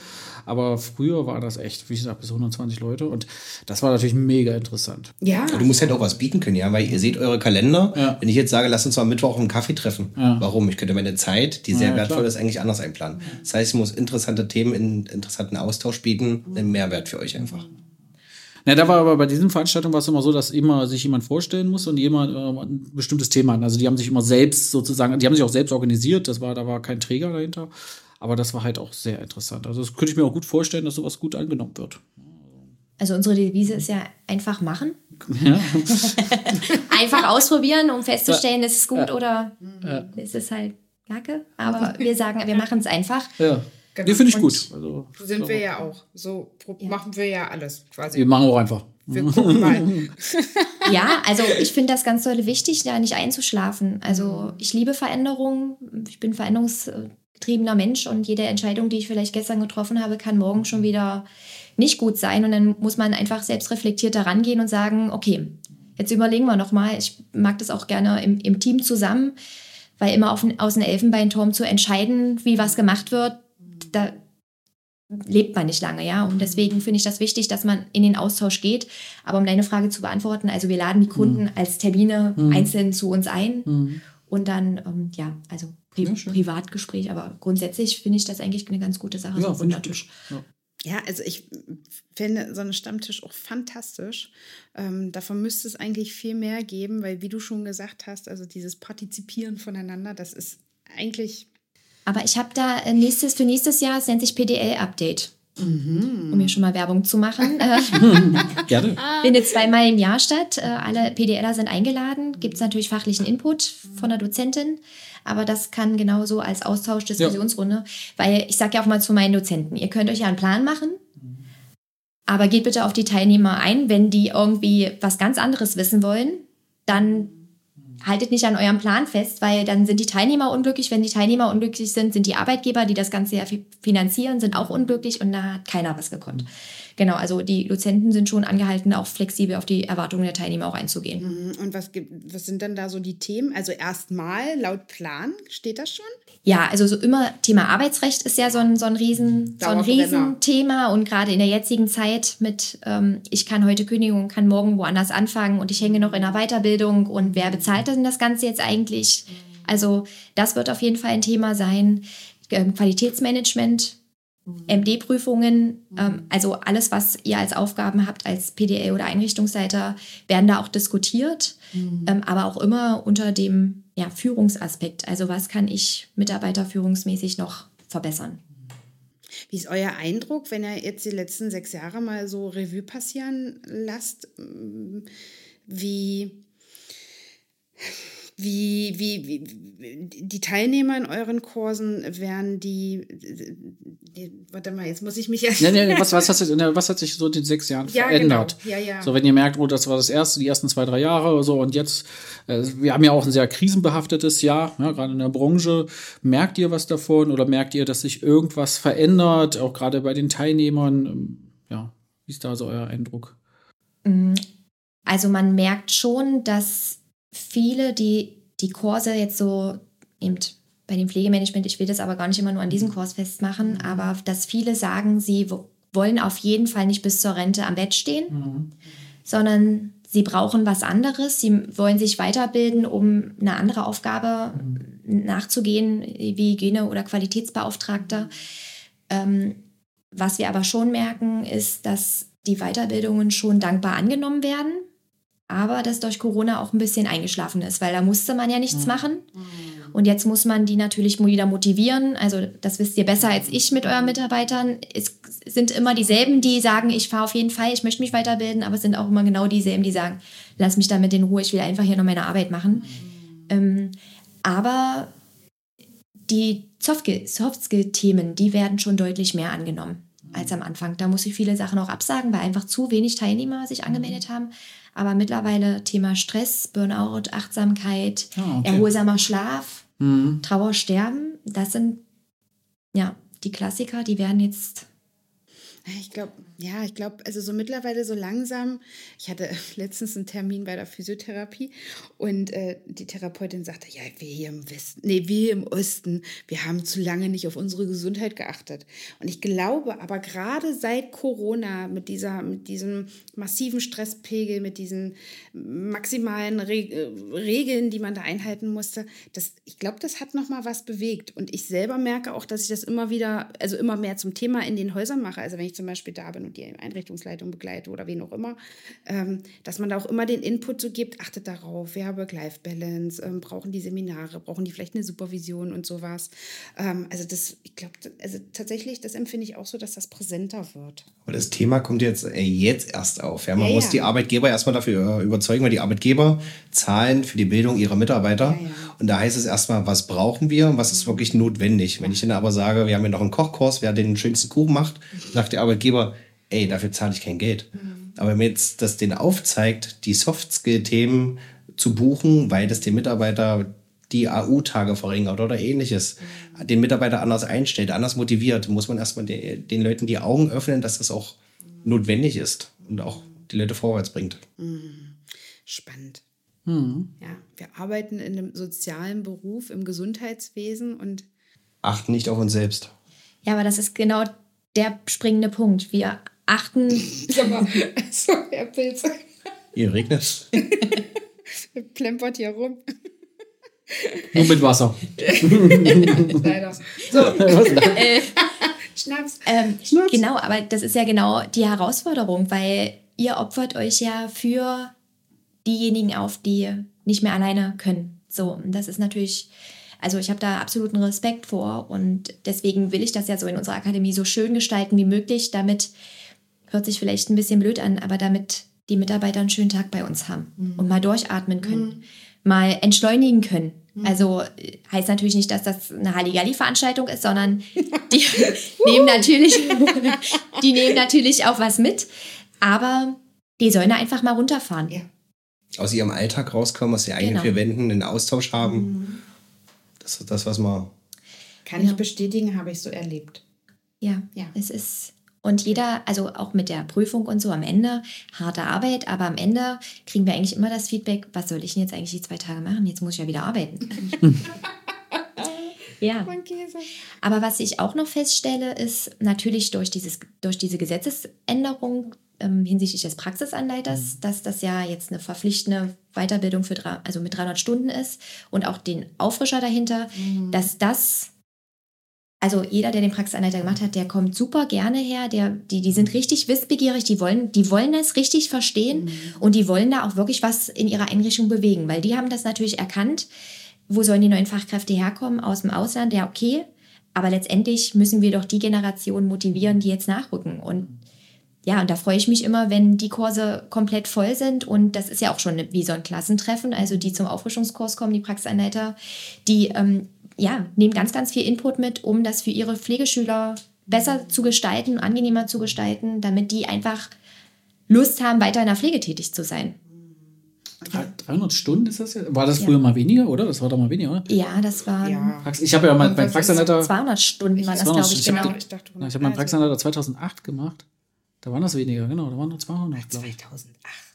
Aber früher war das echt, wie gesagt, bis 120 Leute. Und das war natürlich mega interessant. Ja. Du musst halt auch was bieten können, ja, weil ihr seht eure Kalender. Ja. Wenn ich jetzt sage, lass uns mal am Mittwoch einen Kaffee treffen. Ja. Warum? Ich könnte meine Zeit, die sehr Ja, wertvoll klar. ist, eigentlich anders einplanen. Das heißt, ich muss interessante Themen in interessanten Austausch bieten, einen Mehrwert für euch einfach. Na, da war aber bei diesen Veranstaltungen war es immer so, dass immer sich jemand vorstellen muss und jemand äh, ein bestimmtes Thema hat. Also die haben sich immer selbst sozusagen, die haben sich auch selbst organisiert. Das war, da war kein Träger dahinter. Aber das war halt auch sehr interessant. Also das könnte ich mir auch gut vorstellen, dass sowas gut angenommen wird. Also unsere Devise ist ja einfach machen. Ja. Einfach ausprobieren, um festzustellen, ist es gut oder ist es halt Kacke. Aber wir sagen, wir machen es einfach. ja. Genau. Nee, finde ich Und- gut. Also, Sind wir ja auch. So machen wir ja alles quasi. wir machen auch einfach. Wir gucken mal. Ja, also ich finde das ganz doll wichtig, da nicht einzuschlafen. Also ich liebe Veränderungen. Ich bin veränderungsgetriebener Mensch und jede Entscheidung, die ich vielleicht gestern getroffen habe, kann morgen schon wieder nicht gut sein. Und dann muss man einfach selbst reflektiert da rangehen und sagen, okay, jetzt überlegen wir nochmal. Ich mag das auch gerne im, im Team zusammen, weil immer auf, aus dem Elfenbeinturm zu entscheiden, wie was gemacht wird, da lebt man nicht lange, ja. Und deswegen finde ich das wichtig, dass man in den Austausch geht. Aber um deine Frage zu beantworten, also wir laden die Kunden als Termine einzeln zu uns ein und dann, ähm, ja, also Pri Privatgespräch, aber grundsätzlich finde ich das eigentlich eine ganz gute Sache, so. Ja. Ja, also ich finde so einen Stammtisch auch fantastisch. Ähm, davon müsste es eigentlich viel mehr geben, weil wie du schon gesagt hast, also dieses Partizipieren voneinander, das ist eigentlich Aber ich habe da äh, nächstes, für nächstes Jahr, es nennt sich PDL-Update. Um hier schon mal Werbung zu machen. Äh, Gerne. findet zweimal im Jahr statt. Äh, Alle PDLer sind eingeladen. Gibt es natürlich fachlichen Input von der Dozentin. Aber das kann genauso als Austausch, Diskussionsrunde. Weil ich sage ja auch mal zu meinen Dozenten, ihr könnt euch ja einen Plan machen. Aber geht bitte auf die Teilnehmer ein. Wenn die irgendwie was ganz anderes wissen wollen, dann haltet nicht an eurem Plan fest, weil dann sind die Teilnehmer unglücklich. Wenn die Teilnehmer unglücklich sind, sind die Arbeitgeber, die das Ganze ja fi- finanzieren, sind auch unglücklich und da hat keiner was gekonnt. Genau, also die Dozenten sind schon angehalten, auch flexibel auf die Erwartungen der Teilnehmer auch einzugehen. Mhm. Und was, gibt, was sind dann da so die Themen? Also erstmal laut Plan, steht das schon? Ja, also so immer Thema Arbeitsrecht ist ja so ein, so ein, Riesen, so ein. Riesenthema und gerade in der jetzigen Zeit mit, ähm, ich kann heute kündigen und kann morgen woanders anfangen und ich hänge noch in der Weiterbildung und wer bezahlt denn das Ganze jetzt eigentlich? Also das wird auf jeden Fall ein Thema sein. Ähm, Qualitätsmanagement, MD-Prüfungen, ähm, also alles, was ihr als Aufgaben habt als PDL oder Einrichtungsleiter, werden da auch diskutiert, ähm, aber auch immer unter dem ja, Führungsaspekt. Also was kann ich mitarbeiterführungsmäßig noch verbessern? Wie ist euer Eindruck, wenn ihr jetzt die letzten sechs Jahre mal so Revue passieren lasst? mm, Wie, wie, wie, wie die Teilnehmer in euren Kursen werden die, die warte mal, jetzt muss ich mich erst. Nee, nee, was, was, hat sich, ne, was hat sich so in den sechs Jahren Ja, verändert? genau. Ja, ja. So, wenn ihr merkt, oh, das war das erste, die ersten zwei, drei Jahre oder so und jetzt, äh, wir haben ja auch ein sehr krisenbehaftetes Jahr, ja, gerade in der Branche. Merkt ihr was davon oder merkt ihr, dass sich irgendwas verändert, auch gerade bei den Teilnehmern? Ähm, Ja, wie ist da so euer Eindruck? Also man merkt schon, dass viele, die die Kurse jetzt so eben bei dem Pflegemanagement, ich will das aber gar nicht immer nur an diesem Kurs festmachen, aber dass viele sagen, sie wo- wollen auf jeden Fall nicht bis zur Rente am Bett stehen, sondern sie brauchen was anderes, sie wollen sich weiterbilden, um eine andere Aufgabe nachzugehen, wie Hygiene- oder Qualitätsbeauftragter. Ähm, was wir aber schon merken, ist, dass die Weiterbildungen schon dankbar angenommen werden, aber dass durch Corona auch ein bisschen eingeschlafen ist, weil da musste man ja nichts machen. Und jetzt muss man die natürlich wieder motivieren. Also das wisst ihr besser als ich mit euren Mitarbeitern. Es sind immer dieselben, die sagen, ich fahre auf jeden Fall, ich möchte mich weiterbilden, aber es sind auch immer genau dieselben, die sagen, lass mich damit in Ruhe, ich will einfach hier noch meine Arbeit machen. Ähm, aber die Softskill- Softskill-Themen, die werden schon deutlich mehr angenommen als am Anfang. Da muss ich viele Sachen auch absagen, weil einfach zu wenig Teilnehmer sich angemeldet haben. Aber mittlerweile Thema Stress, Burnout, Achtsamkeit, Ah, okay. erholsamer Schlaf, Mhm. Trauer, Sterben, das sind ja die Klassiker, die werden jetzt Ich glaube, ja, ich glaube, also so mittlerweile so langsam. Ich hatte letztens einen Termin bei der Physiotherapie und äh, die Therapeutin sagte, ja, wir hier im Westen, nee, wir im Osten, wir haben zu lange nicht auf unsere Gesundheit geachtet. Und ich glaube, aber gerade seit Corona mit dieser, mit diesem massiven Stresspegel, mit diesen maximalen Re äh, Regeln, die man da einhalten musste, das, ich glaube, das hat noch mal was bewegt. Und ich selber merke auch, dass ich das immer wieder, also immer mehr zum Thema in den Häusern mache. Also wenn ich zum Beispiel da bin und die Einrichtungsleitung begleite oder wen auch immer, ähm, dass man da auch immer den Input so gibt, achtet darauf, wer Work-Life-Balance, ähm, brauchen die Seminare, brauchen die vielleicht eine Supervision und sowas. Ähm, also das, ich glaube, also tatsächlich, das empfinde ich auch so, dass das präsenter wird. Aber das Thema kommt jetzt, äh, jetzt erst auf. Ja, man Ja, muss ja. die Arbeitgeber erstmal dafür äh, überzeugen, weil die Arbeitgeber zahlen für die Bildung ihrer Mitarbeiter. Ja. Und da heißt es erstmal, was brauchen wir und was ist wirklich notwendig. Wenn ich dann aber sage, wir haben ja noch einen Kochkurs, wer den schönsten Kuchen macht, sagt der Arbeitgeber, ey, dafür zahle ich kein Geld. Aber wenn man jetzt das denen aufzeigt, die Soft-Skill-Themen zu buchen, weil das den Mitarbeiter die AU-Tage verringert oder ähnliches, den Mitarbeiter anders einstellt, anders motiviert, muss man erstmal de den Leuten die Augen öffnen, dass das auch notwendig ist und auch die Leute vorwärts bringt. Spannend. Ja, wir arbeiten in einem sozialen Beruf im Gesundheitswesen und Achten nicht auf uns selbst. Ja, aber das ist genau der springende Punkt. Wir achten, Sag mal, so, Herr Pilz, Hier regnet plempert hier rum. Nur mit Wasser. Leider. So, äh, Schnaps. ähm, genau, aber das ist ja genau die Herausforderung, weil ihr opfert euch ja für diejenigen auf, die nicht mehr alleine können. So, und das ist natürlich, also ich habe da absoluten Respekt vor und deswegen will ich das ja so in unserer Akademie so schön gestalten wie möglich, damit, hört sich vielleicht ein bisschen blöd an, aber damit die Mitarbeiter einen schönen Tag bei uns haben und mal durchatmen können, mal entschleunigen können. Also äh, heißt natürlich nicht, dass das eine Halligalli-Veranstaltung ist, sondern die nehmen natürlich, die nehmen natürlich auch was mit, aber die sollen da einfach mal runterfahren. Ja. aus ihrem Alltag rauskommen, aus den eigenen Genau. vier Wänden, einen Austausch haben. Das ist das, was man. Kann ich bestätigen, habe ich so erlebt. Ja, Ja. es ist. Und jeder, also auch mit der Prüfung und so am Ende, harte Arbeit, aber am Ende kriegen wir eigentlich immer das Feedback, was soll ich denn jetzt eigentlich die zwei Tage machen? Jetzt muss ich ja wieder arbeiten. Ja. Aber was ich auch noch feststelle, ist natürlich durch, dieses, durch diese Gesetzesänderung ähm, hinsichtlich des Praxisanleiters, dass das ja jetzt eine verpflichtende Weiterbildung für drei, also mit 300 Stunden ist und auch den Auffrischer dahinter, dass das also jeder, der den Praxisanleiter gemacht hat, der kommt super gerne her. Der, die, die sind richtig wissbegierig, die wollen, die wollen das richtig verstehen und die wollen da auch wirklich was in ihrer Einrichtung bewegen, weil die haben das natürlich erkannt. Wo sollen die neuen Fachkräfte herkommen? Aus dem Ausland, ja, okay. Aber letztendlich müssen wir doch die Generation motivieren, die jetzt nachrücken. Und ja, und da freue ich mich immer, wenn die Kurse komplett voll sind. Und das ist ja auch schon wie so ein Klassentreffen. Also die zum Auffrischungskurs kommen, die Praxisanleiter, die ähm, ja, nehmen ganz, ganz viel Input mit, um das für ihre Pflegeschüler besser zu gestalten, angenehmer zu gestalten, damit die einfach Lust haben, weiter in der Pflege tätig zu sein. Drei- 300 Stunden ist das ja? War das früher mal weniger, oder? Das war doch mal weniger, oder? Ja, das waren Ja. Ich habe ja mal ist Praxisanleiter. 200 Stunden, war das, 200 glaube ich, genau. Ich dachte, ich habe meinen also, Praxisanleiter 2008 gemacht. Da waren das weniger, genau. Da waren nur 200, glaube ich. 2008.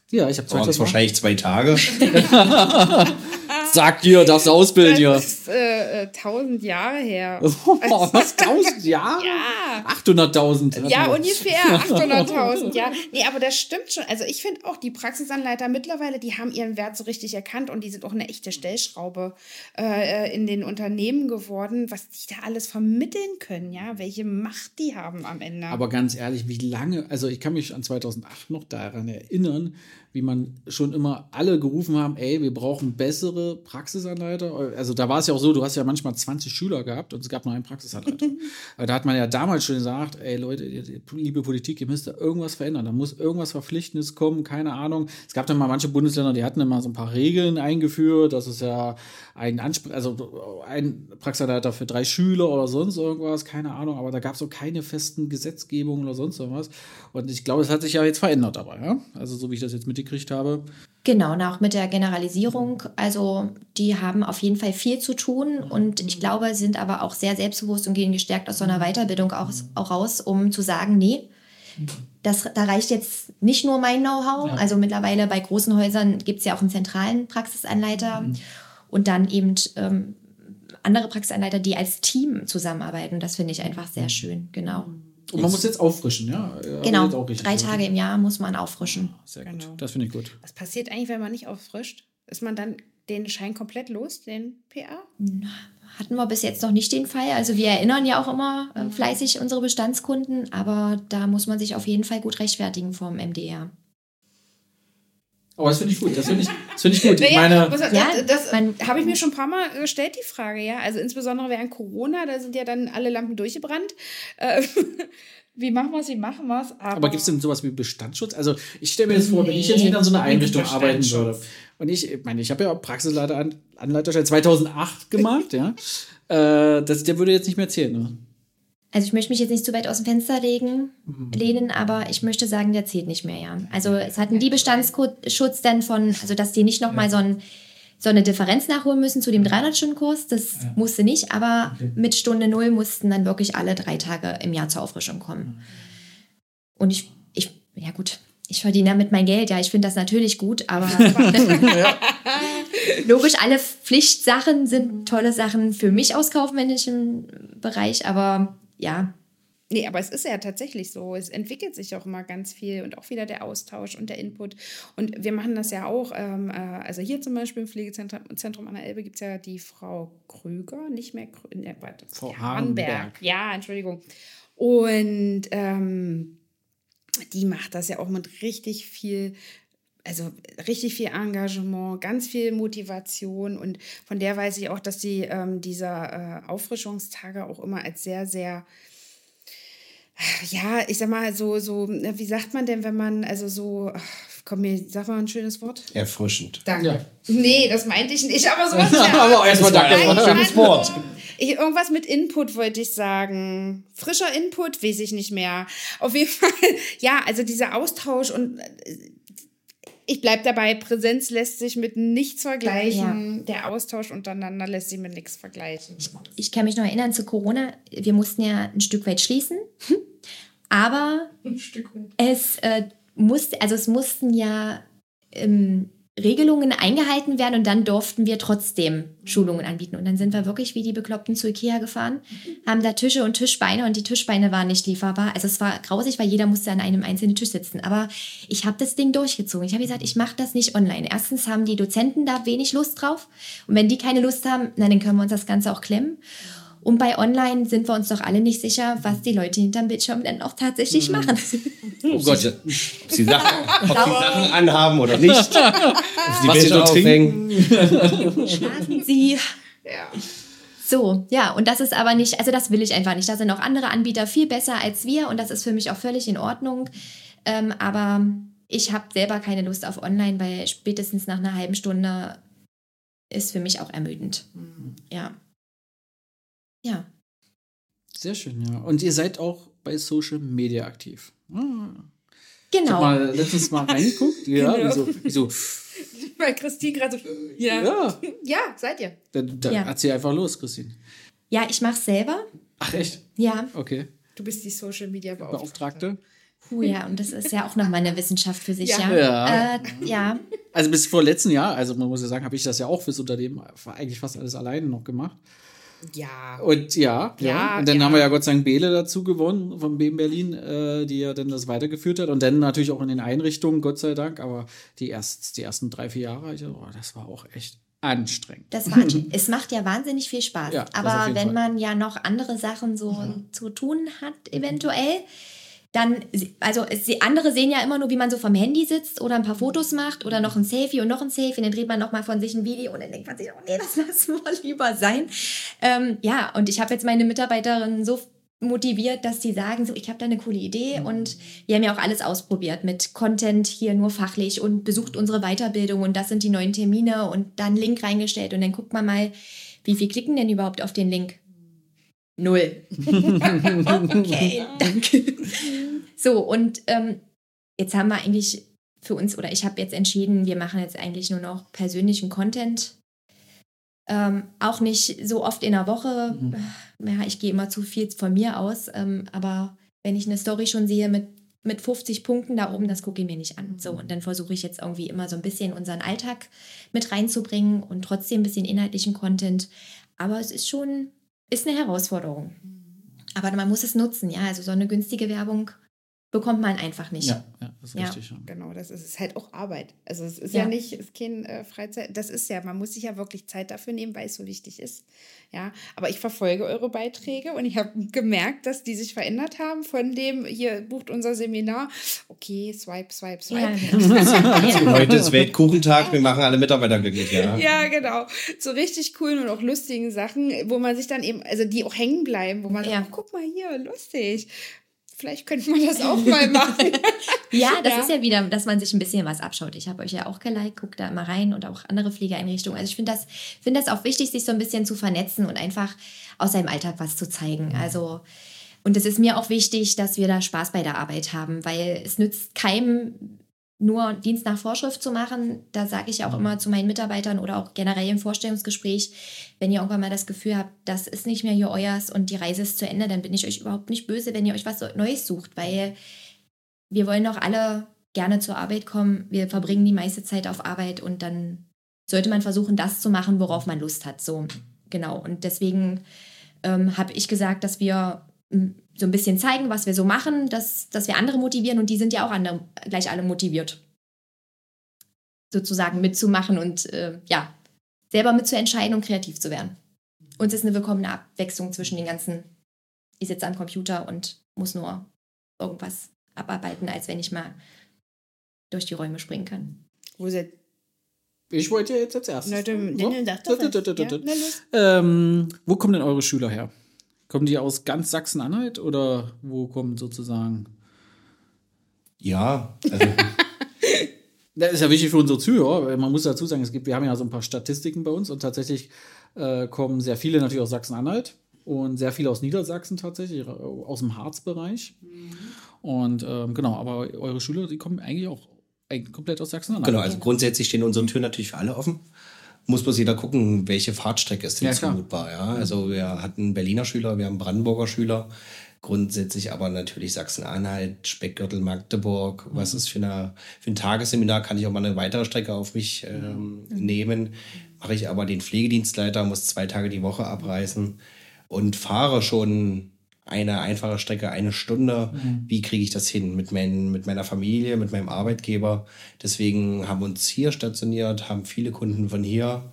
Ja, ich habe Waren es 2008. wahrscheinlich zwei Tage. Sag dir, darfst du ausbilden hier. Das ist äh, äh, 1000 Jahre her. Was? 1000 Jahre? Ja. 800.000. Ja, ungefähr 800.000, ja. Nee, aber das stimmt schon. Also ich finde auch, die Praxisanleiter mittlerweile, die haben ihren Wert so richtig erkannt und die sind auch eine echte Stellschraube äh, in den Unternehmen geworden, was die da alles vermitteln können, ja, welche Macht die haben am Ende. Aber ganz ehrlich, wie lange, also ich kann mich an 2008 noch daran erinnern, wie man schon immer alle gerufen haben, ey, wir brauchen bessere Praxisanleiter. Also da war es ja auch so, du hast ja manchmal 20 Schüler gehabt und es gab nur einen Praxisanleiter. Da hat man ja damals schon gesagt, ey Leute, liebe Politik, ihr müsst da irgendwas verändern. Da muss irgendwas Verpflichtendes kommen, keine Ahnung. Es gab dann mal manche Bundesländer, die hatten immer so ein paar Regeln eingeführt, dass es ja ein, Anspr also ein Praxisanleiter für drei Schüler oder sonst irgendwas, keine Ahnung. Aber da gab es auch keine festen Gesetzgebungen oder sonst irgendwas. Und ich glaube, es hat sich ja jetzt verändert dabei. Ja? Also so wie ich das jetzt mitgekriegt habe. Genau, und auch mit der Generalisierung. Also die haben auf jeden Fall viel zu tun und ich glaube, sind aber auch sehr selbstbewusst und gehen gestärkt aus so einer Weiterbildung auch, auch raus, um zu sagen, nee, das, da reicht jetzt nicht nur mein Know-how. Also mittlerweile bei großen Häusern gibt es ja auch einen zentralen Praxisanleiter und dann eben ähm, andere Praxisanleiter, die als Team zusammenarbeiten. Das finde ich einfach sehr schön, genau. Und man muss jetzt auffrischen, ja. Ja, jetzt auch Genau, drei Tage im Jahr muss man auffrischen. Sehr gut. Genau. Das finde ich gut. Was passiert eigentlich, wenn man nicht auffrischt? Ist man dann den Schein komplett los, den PA? Hatten wir bis jetzt noch nicht den Fall. Also wir erinnern ja auch immer äh, fleißig unsere Bestandskunden, aber da muss man sich auf jeden Fall gut rechtfertigen vom MDR. Aber das finde ich gut. Das finde ich, das finde ich gut. Ich meine, was- Ja, das, habe ich mir schon ein paar Mal gestellt, die Frage, ja. Also insbesondere während Corona, da sind ja dann alle Lampen durchgebrannt. Äh, wie machen wir es, wie machen wir es? aber gibt es denn sowas wie Bestandsschutz? Also ich stelle mir jetzt vor, wenn ich jetzt wieder in so einer Einrichtung arbeiten würde. Und ich, ich meine, ich habe ja auch Praxisleiter an, Anleiterstelle 2008 gemacht, ja. Äh, das, der würde jetzt nicht mehr zählen, ne? Also ich möchte mich jetzt nicht zu weit aus dem Fenster legen, lehnen, aber ich möchte sagen, der zählt nicht mehr, ja. Also es hatten die Bestandsschutz dann von, also dass die nicht nochmal so, ein, so eine Differenz nachholen müssen zu dem 300-Stunden-Kurs, das musste nicht, aber mit Stunde Null mussten dann wirklich alle drei Tage im Jahr zur Auffrischung kommen. Und ich, ich, ja gut, ich verdiene damit mein Geld, ja, ich finde das natürlich gut, aber logisch, alle Pflichtsachen sind tolle Sachen für mich aus kaufmännischem Bereich, aber ja, Nee, aber es ist ja tatsächlich so. Es entwickelt sich auch immer ganz viel und auch wieder der Austausch und der Input. Und wir machen das ja auch. Ähm, äh, also hier zum Beispiel im Pflegezentrum Zentrum an der Elbe gibt es ja die Frau Krüger, nicht mehr Krüger, ne, warte, Frau Harnberg. Harnberg. Ja, Entschuldigung. Und ähm, die macht das ja auch mit richtig viel also richtig viel Engagement, ganz viel Motivation und von der weiß ich auch, dass sie ähm, dieser äh, Auffrischungstage auch immer als sehr, sehr ja, ich sag mal, so, so, wie sagt man denn, wenn man, also so, ach, komm mir, sag mal ein schönes Wort. Erfrischend. Danke. Ja. Nee, das meinte ich nicht, aber sowas. Aber erstmal danke. Das war ein schönes Wort. Ich, irgendwas mit Input wollte ich sagen. Frischer Input, weiß ich nicht mehr. Auf jeden Fall, ja, also dieser Austausch und äh, ich bleibe dabei, Präsenz lässt sich mit nichts vergleichen. Der Austausch untereinander lässt sich mit nichts vergleichen. ich kann mich noch erinnern zu Corona, wir mussten ja ein Stück weit schließen, aber Ein Stück weit. es äh, musste, also es mussten ja ähm, Regelungen eingehalten werden und dann durften wir trotzdem Schulungen anbieten. Und dann sind wir wirklich wie die Bekloppten zu Ikea gefahren, haben da Tische und Tischbeine und die Tischbeine waren nicht lieferbar. Also es war grausig, weil jeder musste an einem einzelnen Tisch sitzen. Aber ich habe das Ding durchgezogen. Ich habe gesagt, ich mache das nicht online. Erstens haben die Dozenten da wenig Lust drauf. Und wenn die keine Lust haben, na, dann können wir uns das Ganze auch klemmen. Und bei Online sind wir uns doch alle nicht sicher, was die Leute hinterm Bildschirm dann auch tatsächlich machen. Oh Gott, ja. ob sie Sachen, ob sie Sachen anhaben oder nicht. Ob sie Was sie so aufhängen. Schlafen sie. Ja. So, ja, und das ist aber nicht, also das will ich einfach nicht. Da sind auch andere Anbieter viel besser als wir und das ist für mich auch völlig in Ordnung. Ähm, aber ich habe selber keine Lust auf Online, weil spätestens nach einer halben Stunde ist für mich auch ermüdend. Ja. Ja. Sehr schön, ja. Und ihr seid auch bei Social Media aktiv. Ich Genau. hab mal letztens mal reingeguckt. Ja, Genau. wieso? wieso? Weil Christine gerade so, ja. ja. Ja, seid ihr. dann, dann Ja. erzähl einfach los, Christine. Ja, ich mache selber. Ach, echt? Ja. Okay. Du bist die Social Media Beauftragte. Beauftragte? Puh, ja, und das ist ja auch nochmal eine Wissenschaft für sich, Ja. ja. Ja. Äh, ja. Also bis vor letzten Jahr, also man muss ja sagen, habe ich das ja auch fürs Unternehmen eigentlich fast alles alleine noch gemacht. Ja. Und ja, ja. Ja, Und dann ja. haben wir ja Gott sei Dank Bele dazu gewonnen von BM Berlin, äh, die ja dann das weitergeführt hat. Und dann natürlich auch in den Einrichtungen, Gott sei Dank. Aber die, erst, die ersten drei, vier Jahre, ich, oh, das war auch echt anstrengend. Das war, es macht ja wahnsinnig viel Spaß. Ja, Aber wenn Fall. man ja noch andere Sachen so zu tun hat, eventuell, dann, also andere sehen ja immer nur, wie man so vom Handy sitzt oder ein paar Fotos macht oder noch ein Selfie und noch ein Selfie. Und dann dreht man nochmal von sich ein Video und dann denkt man sich, oh nee, das lassen wir lieber sein. Ähm, ja, und ich habe jetzt meine Mitarbeiterinnen so motiviert, dass die sagen, so, ich habe da eine coole Idee und wir haben ja auch alles ausprobiert mit Content hier nur fachlich und besucht unsere Weiterbildung und das sind die neuen Termine und dann Link reingestellt und dann guckt man mal, wie viel klicken denn überhaupt auf den Link? Null. okay, danke. So, und ähm, jetzt haben wir eigentlich für uns, oder ich habe jetzt entschieden, wir machen jetzt eigentlich nur noch persönlichen Content. Ähm, auch nicht so oft in der Woche. Ja, ich gehe immer zu viel von mir aus. Ähm, aber wenn ich eine Story schon sehe mit, mit 50 Punkten da oben, das gucke ich mir nicht an. So, und dann versuche ich jetzt irgendwie immer so ein bisschen unseren Alltag mit reinzubringen und trotzdem ein bisschen inhaltlichen Content. Aber es ist schon, ist eine Herausforderung. Aber man muss es nutzen, ja. Also so eine günstige Werbung bekommt man einfach nicht. Ja, ja das ist Ja. richtig. Ja. Genau, das ist, ist halt auch Arbeit. Also es ist Ja. ja, nicht, es ist kein äh, Freizeit, das ist ja, man muss sich ja wirklich Zeit dafür nehmen, weil es so wichtig ist. Ja, aber ich verfolge eure Beiträge und ich habe gemerkt, dass die sich verändert haben von dem, hier bucht unser Seminar. Okay, swipe, swipe, Ja, swipe. genau. Heute ist Weltkuchentag, wir machen alle Mitarbeiter glücklich, ja. Ja, genau. So richtig coolen und auch lustigen Sachen, wo man sich dann eben, also die auch hängen bleiben, wo man Ja. sagt, oh, guck mal hier, lustig. Vielleicht könnte man das auch mal machen. Ja, das Ja. ist ja wieder, dass man sich ein bisschen was abschaut. Ich habe euch ja auch geliked, guckt da immer rein und auch andere Pflegeeinrichtungen. Also ich finde das, finde das auch wichtig, sich so ein bisschen zu vernetzen und einfach aus seinem Alltag was zu zeigen. Also, und es ist mir auch wichtig, dass wir da Spaß bei der Arbeit haben, weil es nützt keinem, nur Dienst nach Vorschrift zu machen. Da sage ich auch immer zu meinen Mitarbeitern oder auch generell im Vorstellungsgespräch, wenn ihr irgendwann mal das Gefühl habt, das ist nicht mehr hier euers und die Reise ist zu Ende, dann bin ich euch überhaupt nicht böse, wenn ihr euch was Neues sucht, weil wir wollen doch alle gerne zur Arbeit kommen. Wir verbringen die meiste Zeit auf Arbeit und dann sollte man versuchen, das zu machen, worauf man Lust hat. So, genau. Und deswegen ähm, habe ich gesagt, dass wir m, so ein bisschen zeigen, was wir so machen, dass, dass wir andere motivieren und die sind ja auch andere, gleich alle motiviert, sozusagen mitzumachen und äh, ja, selber mitzuentscheiden und kreativ zu werden. Uns ist eine willkommene Abwechslung zwischen den ganzen, ich sitze am Computer und muss nur irgendwas abarbeiten, als wenn ich mal durch die Räume springen kann. Wo seid Ich wollte ja jetzt als erstes. Na, Ja, los. Ähm, wo kommen denn eure Schüler her? Kommen die aus ganz Sachsen-Anhalt oder wo kommen sozusagen? Ja, also Das ist ja wichtig für unsere Zuhörer, weil man muss dazu sagen, es gibt, wir haben ja so ein paar Statistiken bei uns und tatsächlich äh, kommen sehr viele natürlich aus Sachsen-Anhalt und sehr viele aus Niedersachsen tatsächlich, aus dem Harzbereich. Und ähm, genau, aber eure Schüler, die kommen eigentlich auch eigentlich komplett aus Sachsen-Anhalt. Genau, also grundsätzlich stehen unsere Türen natürlich für alle offen. Muss bloß jeder gucken, welche Fahrtstrecke ist denn Ja, zumutbar. Ja? Also wir hatten Berliner Schüler, wir haben Brandenburger Schüler, Grundsätzlich aber natürlich Sachsen-Anhalt, Speckgürtel, Magdeburg. Was ist für, eine, für ein Tagesseminar? Kann ich auch mal eine weitere Strecke auf mich ähm, nehmen? Mache ich aber den Pflegedienstleiter, muss zwei Tage die Woche abreißen und fahre schon eine einfache Strecke, eine Stunde. Wie kriege ich das hin mit, mein, mit meiner Familie, mit meinem Arbeitgeber? Deswegen haben wir uns hier stationiert, haben viele Kunden von hier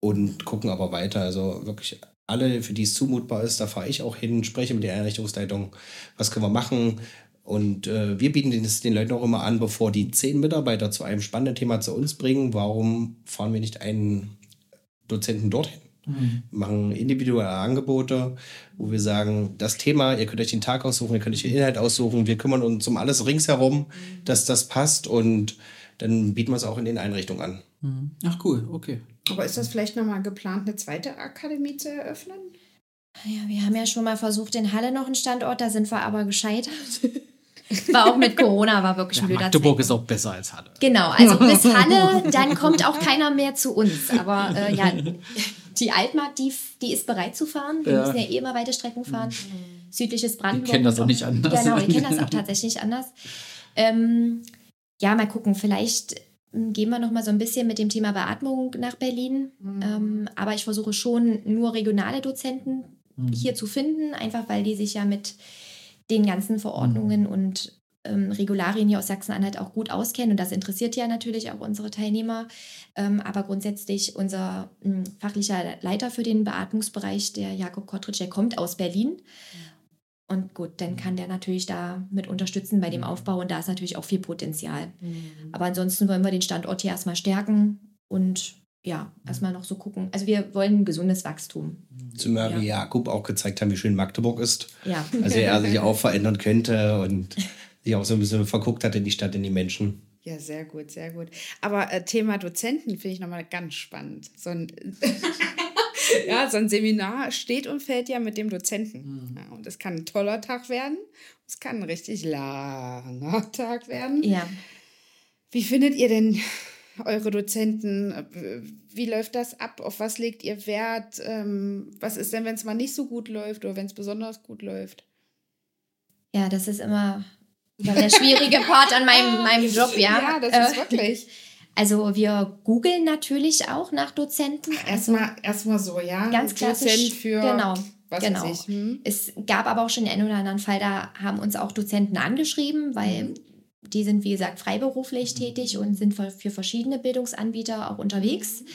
und gucken aber weiter. Also wirklich alle, für die es zumutbar ist, da fahre ich auch hin, spreche mit der Einrichtungsleitung, was können wir machen. Und äh, wir bieten es den Leuten auch immer an, bevor die zehn Mitarbeiter zu einem spannenden Thema zu uns bringen, warum fahren wir nicht einen Dozenten dorthin? Wir machen individuelle Angebote, wo wir sagen, das Thema, ihr könnt euch den Tag aussuchen, ihr könnt euch den Inhalt aussuchen, wir kümmern uns um alles ringsherum, dass das passt und dann bieten wir es auch in den Einrichtungen an. Ach cool, okay. Aber ist das vielleicht nochmal geplant, eine zweite Akademie zu eröffnen? Ja, wir haben ja schon mal versucht, in Halle noch einen Standort, da sind wir aber gescheitert. War auch mit Corona, war wirklich ein Ja, blöder Magdeburg Zeitpunkt. ist auch besser als Halle. Genau, also bis Halle, dann kommt auch keiner mehr zu uns. Aber äh, ja, die Altmark, die, die ist bereit zu fahren. Wir Ja. müssen ja eh immer weite Strecken fahren. Südliches Brandenburg. kennen das ist auch nicht anders. Genau, die kennen das auch tatsächlich nicht anders. Ähm, ja, mal gucken, vielleicht ähm, gehen wir noch mal so ein bisschen mit dem Thema Beatmung nach Berlin. Ähm, aber ich versuche schon nur regionale Dozenten hier zu finden, einfach weil die sich ja mit den ganzen Verordnungen und ähm, Regularien hier aus Sachsen-Anhalt auch gut auskennen. Und das interessiert ja natürlich auch unsere Teilnehmer. Ähm, aber grundsätzlich unser mh, fachlicher Leiter für den Beatmungsbereich, der Jakob Kottritsch, der kommt aus Berlin. Und gut, dann kann der natürlich da mit unterstützen bei dem Aufbau und da ist natürlich auch viel Potenzial. Aber ansonsten wollen wir den Standort hier erstmal stärken und ja, erstmal noch so gucken. Also wir wollen ein gesundes Wachstum. Zumal Ja. wir Jakob auch gezeigt haben, wie schön Magdeburg ist. Ja. Also er sich auch verändern könnte und sich auch so ein bisschen verguckt hat in die Stadt, in die Menschen. Ja, sehr gut, sehr gut. Aber äh, Thema Dozenten finde ich nochmal ganz spannend. So ein, ja, so ein Seminar steht und fällt ja mit dem Dozenten. Ja, und es kann ein toller Tag werden. Es kann ein richtig langer Tag werden. Ja. Wie findet ihr denn eure Dozenten? Wie läuft das ab? Auf was legt ihr Wert? Ähm, was ist denn, wenn es mal nicht so gut läuft oder wenn es besonders gut läuft? Ja, das ist immer der schwierige Part an meinem, meinem Job, ja. Ja, das Äh, ist wirklich. Also wir googeln natürlich auch nach Dozenten. Also Erstmal erstmal so, ja. ganz klassisch. Dozent für genau, was genau. weiß ich. Hm? Es gab aber auch schon den einen oder anderen Fall, da haben uns auch Dozenten angeschrieben, weil Mhm. die sind, wie gesagt, freiberuflich tätig und sind für verschiedene Bildungsanbieter auch unterwegs. Mhm.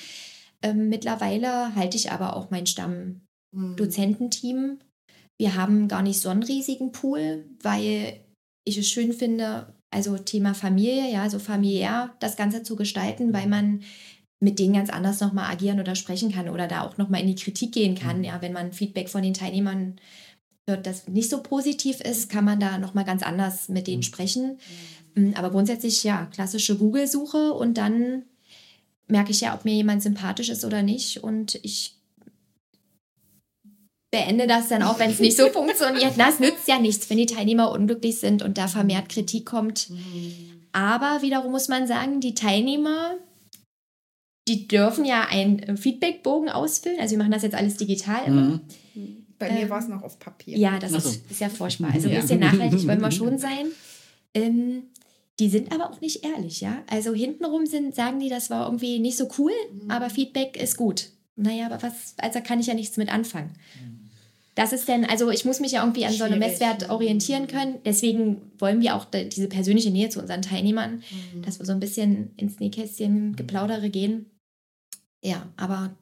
Ähm, mittlerweile halte ich aber auch mein Mhm. Stamm-Dozententeam. Wir haben gar nicht so einen riesigen Pool, weil ich es schön finde, also Thema Familie, ja, so familiär das Ganze zu gestalten, weil man mit denen ganz anders nochmal agieren oder sprechen kann oder da auch nochmal in die Kritik gehen kann. Ja, wenn man Feedback von den Teilnehmern hört, das nicht so positiv ist, kann man da nochmal ganz anders mit denen sprechen. Mm, Aber grundsätzlich, ja, klassische Google-Suche und dann merke ich ja, ob mir jemand sympathisch ist oder nicht. Und ich beende das dann auch, wenn es nicht so funktioniert. Na, es nützt ja nichts, wenn die Teilnehmer unglücklich sind und da vermehrt Kritik kommt. Aber wiederum muss man sagen, die Teilnehmer, die dürfen ja einen äh, Feedbackbogen ausfüllen. Also wir machen das jetzt alles digital immer. Bei mir Ähm, war es noch auf Papier. Ja, das so. ist, ist ja furchtbar. Also ein Ja. bisschen nachhaltig wollen wir schon sein. Ähm, die sind aber auch nicht ehrlich, ja. Also hintenrum sind, sagen die, das war irgendwie nicht so cool, aber Feedback ist gut. Naja, aber was, also kann ich ja nichts mit anfangen. Das ist denn, also ich muss mich ja irgendwie an so einem Schwierig. Messwert orientieren können. Deswegen wollen wir auch da- diese persönliche Nähe zu unseren Teilnehmern, dass wir so ein bisschen ins Nähkästchen Geplaudere gehen. Ja, aber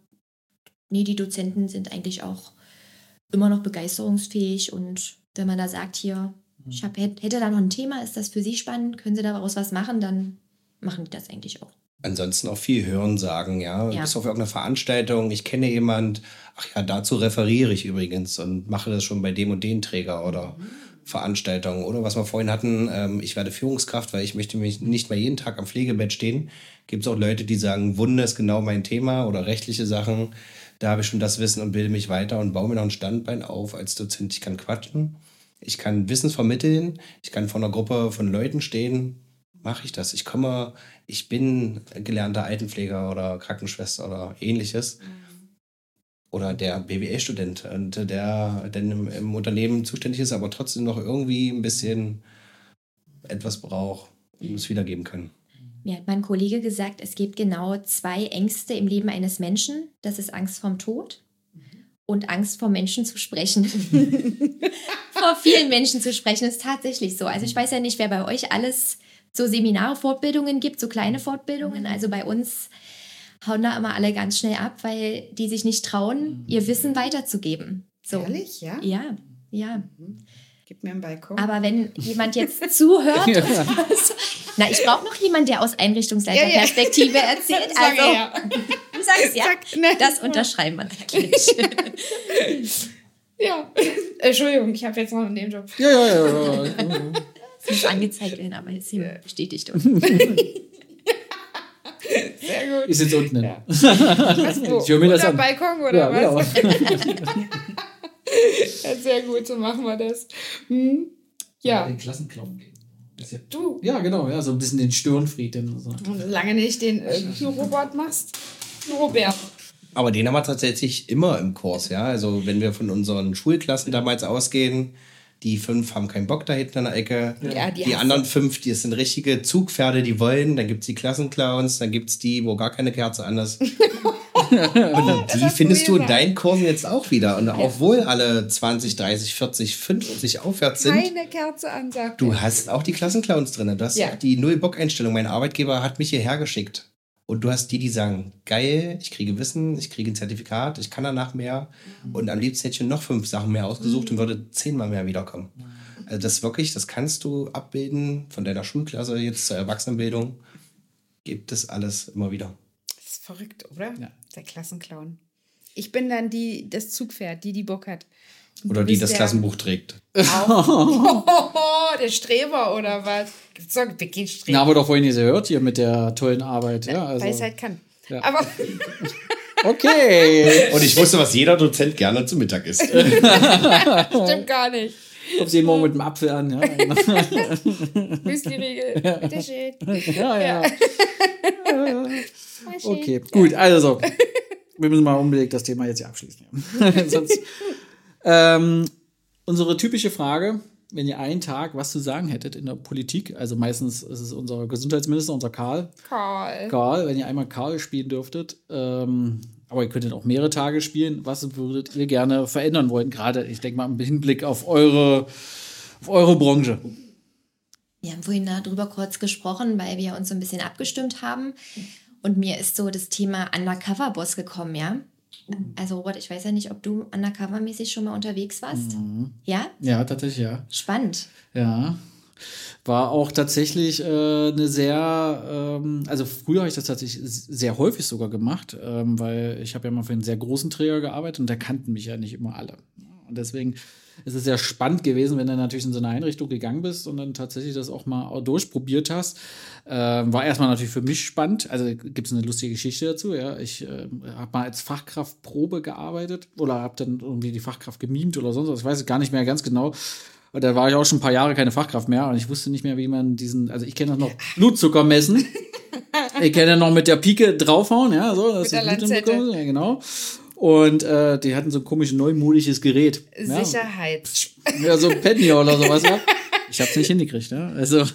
nee, die Dozenten sind eigentlich auch immer noch begeisterungsfähig und wenn man da sagt, hier, ich hab, hätt- hätte da noch ein Thema, ist das für Sie spannend, können Sie daraus was machen, dann machen die das eigentlich auch. Ansonsten auch viel hören sagen, ja. Ja. Bis auf irgendeine Veranstaltung, ich kenne jemand, ach ja, dazu referiere ich übrigens und mache das schon bei dem und den Träger oder Veranstaltungen. Oder was wir vorhin hatten, ähm, ich werde Führungskraft, weil ich möchte mich nicht mehr jeden Tag am Pflegebett stehen. Gibt es auch Leute, die sagen, Wunde ist genau mein Thema oder rechtliche Sachen. Da habe ich schon das Wissen und bilde mich weiter und baue mir noch ein Standbein auf als Dozent. Ich kann quatschen, ich kann Wissen vermitteln, ich kann vor einer Gruppe von Leuten stehen, mache ich das. Ich komme, ich bin gelernter Altenpfleger oder Krankenschwester oder ähnliches. Oder der BWL-Student, und der dann im, im Unternehmen zuständig ist, aber trotzdem noch irgendwie ein bisschen etwas braucht und es wiedergeben kann. Mir hat mein Kollege gesagt, es gibt genau zwei Ängste im Leben eines Menschen. Das ist Angst vorm Tod und Angst vor Menschen zu sprechen. vor vielen Menschen zu sprechen ist tatsächlich so. Also ich weiß ja nicht, wer bei euch alles so Seminare, Fortbildungen gibt, so kleine Fortbildungen. Also bei uns hauen da immer alle ganz schnell ab, weil die sich nicht trauen, ihr Wissen weiterzugeben. So. Ehrlich, ja? Ja, ja. Gib mir einen Balkon. Aber wenn jemand jetzt zuhört, na, ich brauche noch jemanden, der aus Einrichtungsleiterperspektive erzählt. Sag Also, ja. du sagst ja, Sag, ne. das unterschreiben wir natürlich. ja. Entschuldigung, ich habe jetzt noch einen Nebenjob. Ja, ja, ja. ja. Es muss angezeigt werden, aber ist hier bestätigt. Sehr gut. Ich sitze unten. Ja. Ich höre mir das an. Balkon oder Ja, was? genau. Ja, sehr gut, so machen wir das. Hm? Ja, Den Klassenclown gehen. Ist ja- du. Ja, genau, ja, so ein bisschen den Störenfried. Den, so. Solange nicht den äh, Robot machst. Robert. Aber den haben wir tatsächlich immer im Kurs, ja. Also wenn wir von unseren Schulklassen damals ausgehen, die fünf haben keinen Bock da hinten in der Ecke. Ja, die die anderen fünf, die sind richtige Zugpferde, die wollen. Dann gibt es die Klassenclowns, dann gibt es die, wo gar keine Kerze an ist. Und die findest du in deinen Kursen jetzt auch wieder. Und obwohl alle 20, 30, 40, 50 aufwärts sind, Keine Kerze an, sagt Du hast auch die Klassenclowns drin. Du hast Ja. auch die Null-Bock-Einstellung. Mein Arbeitgeber hat mich hierher geschickt. Und du hast die, die sagen, geil, ich kriege Wissen, ich kriege ein Zertifikat, ich kann danach mehr. Und am liebsten hätte ich noch fünf Sachen mehr ausgesucht und würde zehnmal mehr wiederkommen. Also das wirklich, das kannst du abbilden von deiner Schulklasse jetzt zur Erwachsenenbildung. Gibt es alles immer wieder. Das ist verrückt, oder? Ja. Der Klassenclown. Ich bin dann die, das Zugpferd, die, die Bock hat. Oder die das Klassenbuch trägt. Oh, der Streber oder was? Gibt's doch keinen Streber? Na, aber doch vorhin gehört hier mit der tollen Arbeit. Ja, also, Weisheit kann. Ja. Aber Okay. Und ich wusste, was jeder Dozent gerne zu Mittag isst. stimmt gar nicht. Kommt jeden Morgen mit dem Apfel an. Ja, Müsli-Riegel. Bitteschön. ja. ja. Schön. Okay, gut, also. Wir müssen mal unbedingt das Thema jetzt hier abschließen. Ja. Sonst, ähm, unsere typische Frage, wenn ihr einen Tag was zu sagen hättet in der Politik, also meistens ist es unser Gesundheitsminister, unser Karl, Karl. Karl, wenn ihr einmal Karl spielen dürftet, ähm, aber ihr könntet auch mehrere Tage spielen, was würdet ihr gerne verändern wollen? Gerade, ich denke mal, im Hinblick auf eure, auf eure Branche. Wir haben vorhin darüber kurz gesprochen, weil wir uns so ein bisschen abgestimmt haben. Und mir ist so das Thema Undercover-Boss gekommen, ja. Also Robert, ich weiß ja nicht, ob du undercover-mäßig schon mal unterwegs warst. Ja? Ja, tatsächlich, ja. Spannend. Ja. War auch tatsächlich äh, eine sehr, ähm, also früher habe ich das tatsächlich sehr häufig sogar gemacht, ähm, weil ich habe ja mal für einen sehr großen Träger gearbeitet und da kannten mich ja nicht immer alle. Und deswegen ist es sehr spannend gewesen, wenn du natürlich in so eine Einrichtung gegangen bist und dann tatsächlich das auch mal durchprobiert hast. Ähm, war erstmal natürlich für mich spannend. Also gibt es eine lustige Geschichte dazu. Ja, ich äh, habe mal als Fachkraft Probe gearbeitet oder habe dann irgendwie die Fachkraft gemimt oder sonst was. Ich weiß es gar nicht mehr ganz genau. Und da war ich auch schon ein paar Jahre keine Fachkraft mehr und ich wusste nicht mehr, wie man diesen, also ich kenne das noch, Blutzucker messen. ich kenne noch mit der Pike draufhauen, ja, so. dass Mit der das Blut Lanzette. hinbekommt, Ja, genau. Und äh, die hatten so ein komisch neumodisches Gerät. Ja. Sicherheit. Ja, so ein Penny oder sowas, ja. Ich hab's nicht hingekriegt, ja. Also,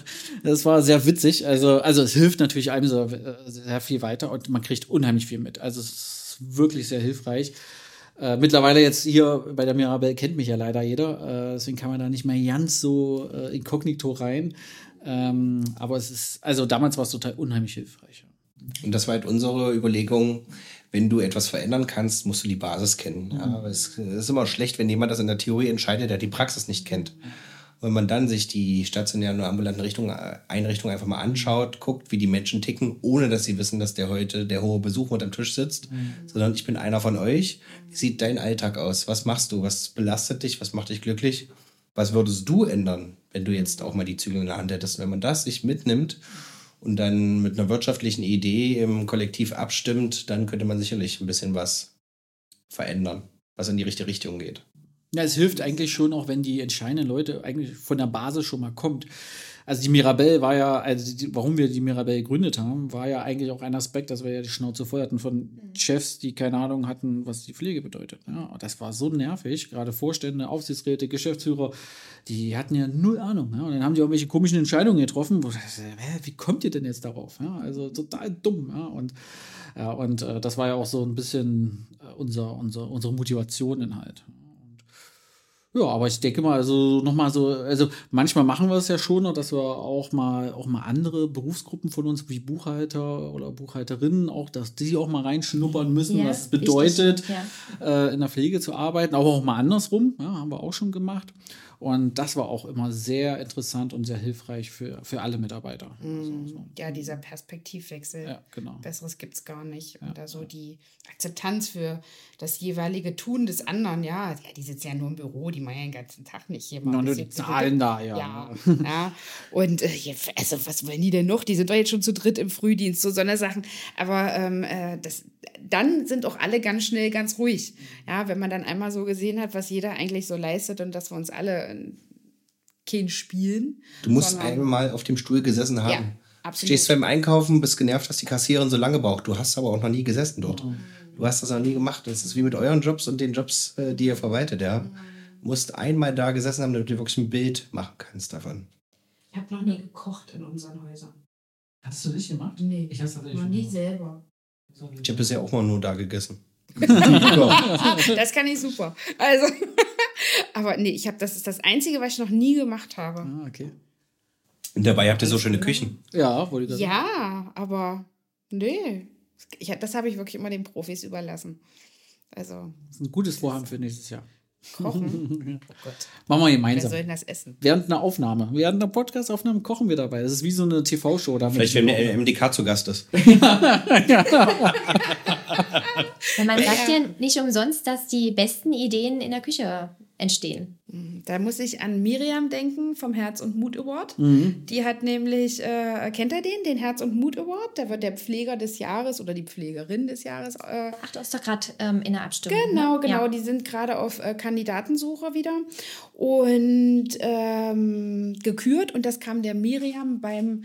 das war sehr witzig. Also, also es hilft natürlich einem so, äh, sehr viel weiter und man kriegt unheimlich viel mit. Also, es ist wirklich sehr hilfreich. Äh, mittlerweile jetzt hier bei der Mirabelle kennt mich ja leider jeder, äh, deswegen kann man da nicht mehr ganz so äh, inkognito rein. Ähm, aber es ist, also damals war es total unheimlich hilfreich. Und das war halt unsere Überlegung, wenn du etwas verändern kannst, musst du die Basis kennen. Ja, aber es ist immer schlecht, wenn jemand das in der Theorie entscheidet, der die Praxis nicht kennt. Und wenn man dann sich die stationären oder ambulanten Richtung, äh, Einrichtungen einfach mal anschaut, guckt, wie die Menschen ticken, ohne dass sie wissen, dass der heute der hohe Besuch am Tisch sitzt, sondern ich bin einer von euch. Wie sieht dein Alltag aus? Was machst du? Was belastet dich? Was macht dich glücklich? Was würdest du ändern, wenn du jetzt auch mal die Zügel in der Hand hättest? Wenn man das sich mitnimmt und dann mit einer wirtschaftlichen Idee im Kollektiv abstimmt, dann könnte man sicherlich ein bisschen was verändern, was in die richtige Richtung geht. Ja, es hilft eigentlich schon auch, wenn die entscheidenden Leute eigentlich von der Basis schon mal kommt. also die Mirabelle war ja, also die, warum wir die Mirabelle gegründet haben, war ja eigentlich auch ein Aspekt, dass wir ja die Schnauze voll hatten von Chefs, die keine Ahnung hatten, was die Pflege bedeutet. Ja, das war so nervig, gerade Vorstände, Aufsichtsräte, Geschäftsführer, die hatten ja null Ahnung. Ja, und dann haben die auch welche komischen Entscheidungen getroffen, wo wie kommt ihr denn jetzt darauf? Ja, also total dumm. Ja, und ja, und äh, das war ja auch so ein bisschen äh, unser, unser, unsere Motivation halt. Ja, aber ich denke mal, also nochmal so, also manchmal machen wir es ja schon, dass wir auch mal auch mal andere Berufsgruppen von uns wie Buchhalter oder Buchhalterinnen auch, dass die auch mal reinschnuppern müssen, Ja, was es bedeutet, wichtig, äh, in der Pflege zu arbeiten, aber auch mal andersrum, ja, haben wir auch schon gemacht. Und das war auch immer sehr interessant und sehr hilfreich für, für alle Mitarbeiter. So, so. Ja, dieser Perspektivwechsel. Ja, genau. Besseres gibt es gar nicht. Und da so die Akzeptanz für das jeweilige Tun des anderen, ja, ja, die sitzen ja nur im Büro, die machen ja den ganzen Tag nicht hier mal. Nur Zahlen da, ja. Ja, ja. Und äh, ja, also, was wollen die denn noch? Die sind doch jetzt schon zu dritt im Frühdienst, so so eine Sachen. Aber ähm, äh, das, dann sind auch alle ganz schnell ganz ruhig. Ja, wenn man dann einmal so gesehen hat, was jeder eigentlich so leistet und dass wir uns alle äh, kein spielen. Du musst einmal auf dem Stuhl gesessen haben. Ja, absolut. Stehst beim Einkaufen, bist genervt, dass die Kassiererin so lange braucht. Du hast aber auch noch nie gesessen dort. Du hast das noch nie gemacht. Das ist wie mit euren Jobs und den Jobs, äh, die ihr verwaltet, ja. Musst einmal da gesessen haben, damit du wirklich ein Bild machen kannst davon. Ich habe noch nie gekocht in unseren Häusern. Hast du nicht gemacht? Nee, Ich hab's tatsächlich noch nie selber. Ich habe bisher auch mal nur da gegessen. Das kann ich super. Also, aber nee, ich habe das ist das Einzige, was ich noch nie gemacht habe. Ah, okay. Und dabei habt ihr so schöne Küchen. Ja, wollte ich das Ja, aber nee, ich, das habe ich wirklich immer den Profis überlassen. Also Das ist ein gutes Vorhaben für nächstes Jahr. Kochen. Oh Gott, Machen wir wer gemeinsam. soll denn das essen? Während einer Aufnahme, während einer Podcast-Aufnahme kochen wir dabei. Das ist wie so eine TV-Show. Vielleicht, wenn der MDK zu Gast ist. Weil man sagt ja nicht umsonst, dass die besten Ideen in der Küche entstehen. Da muss ich an Miriam denken vom Herz und Mut Award. Mhm. Die hat nämlich, äh, kennt ihr den, den Herz und Mut Award? Da wird der Pfleger des Jahres oder die Pflegerin des Jahres äh, Ach, du hast doch gerade ähm, in der Abstimmung. Genau, ne? genau. Ja. Die sind gerade auf äh, Kandidatensuche wieder und ähm, gekürt. Und das kam der Miriam beim,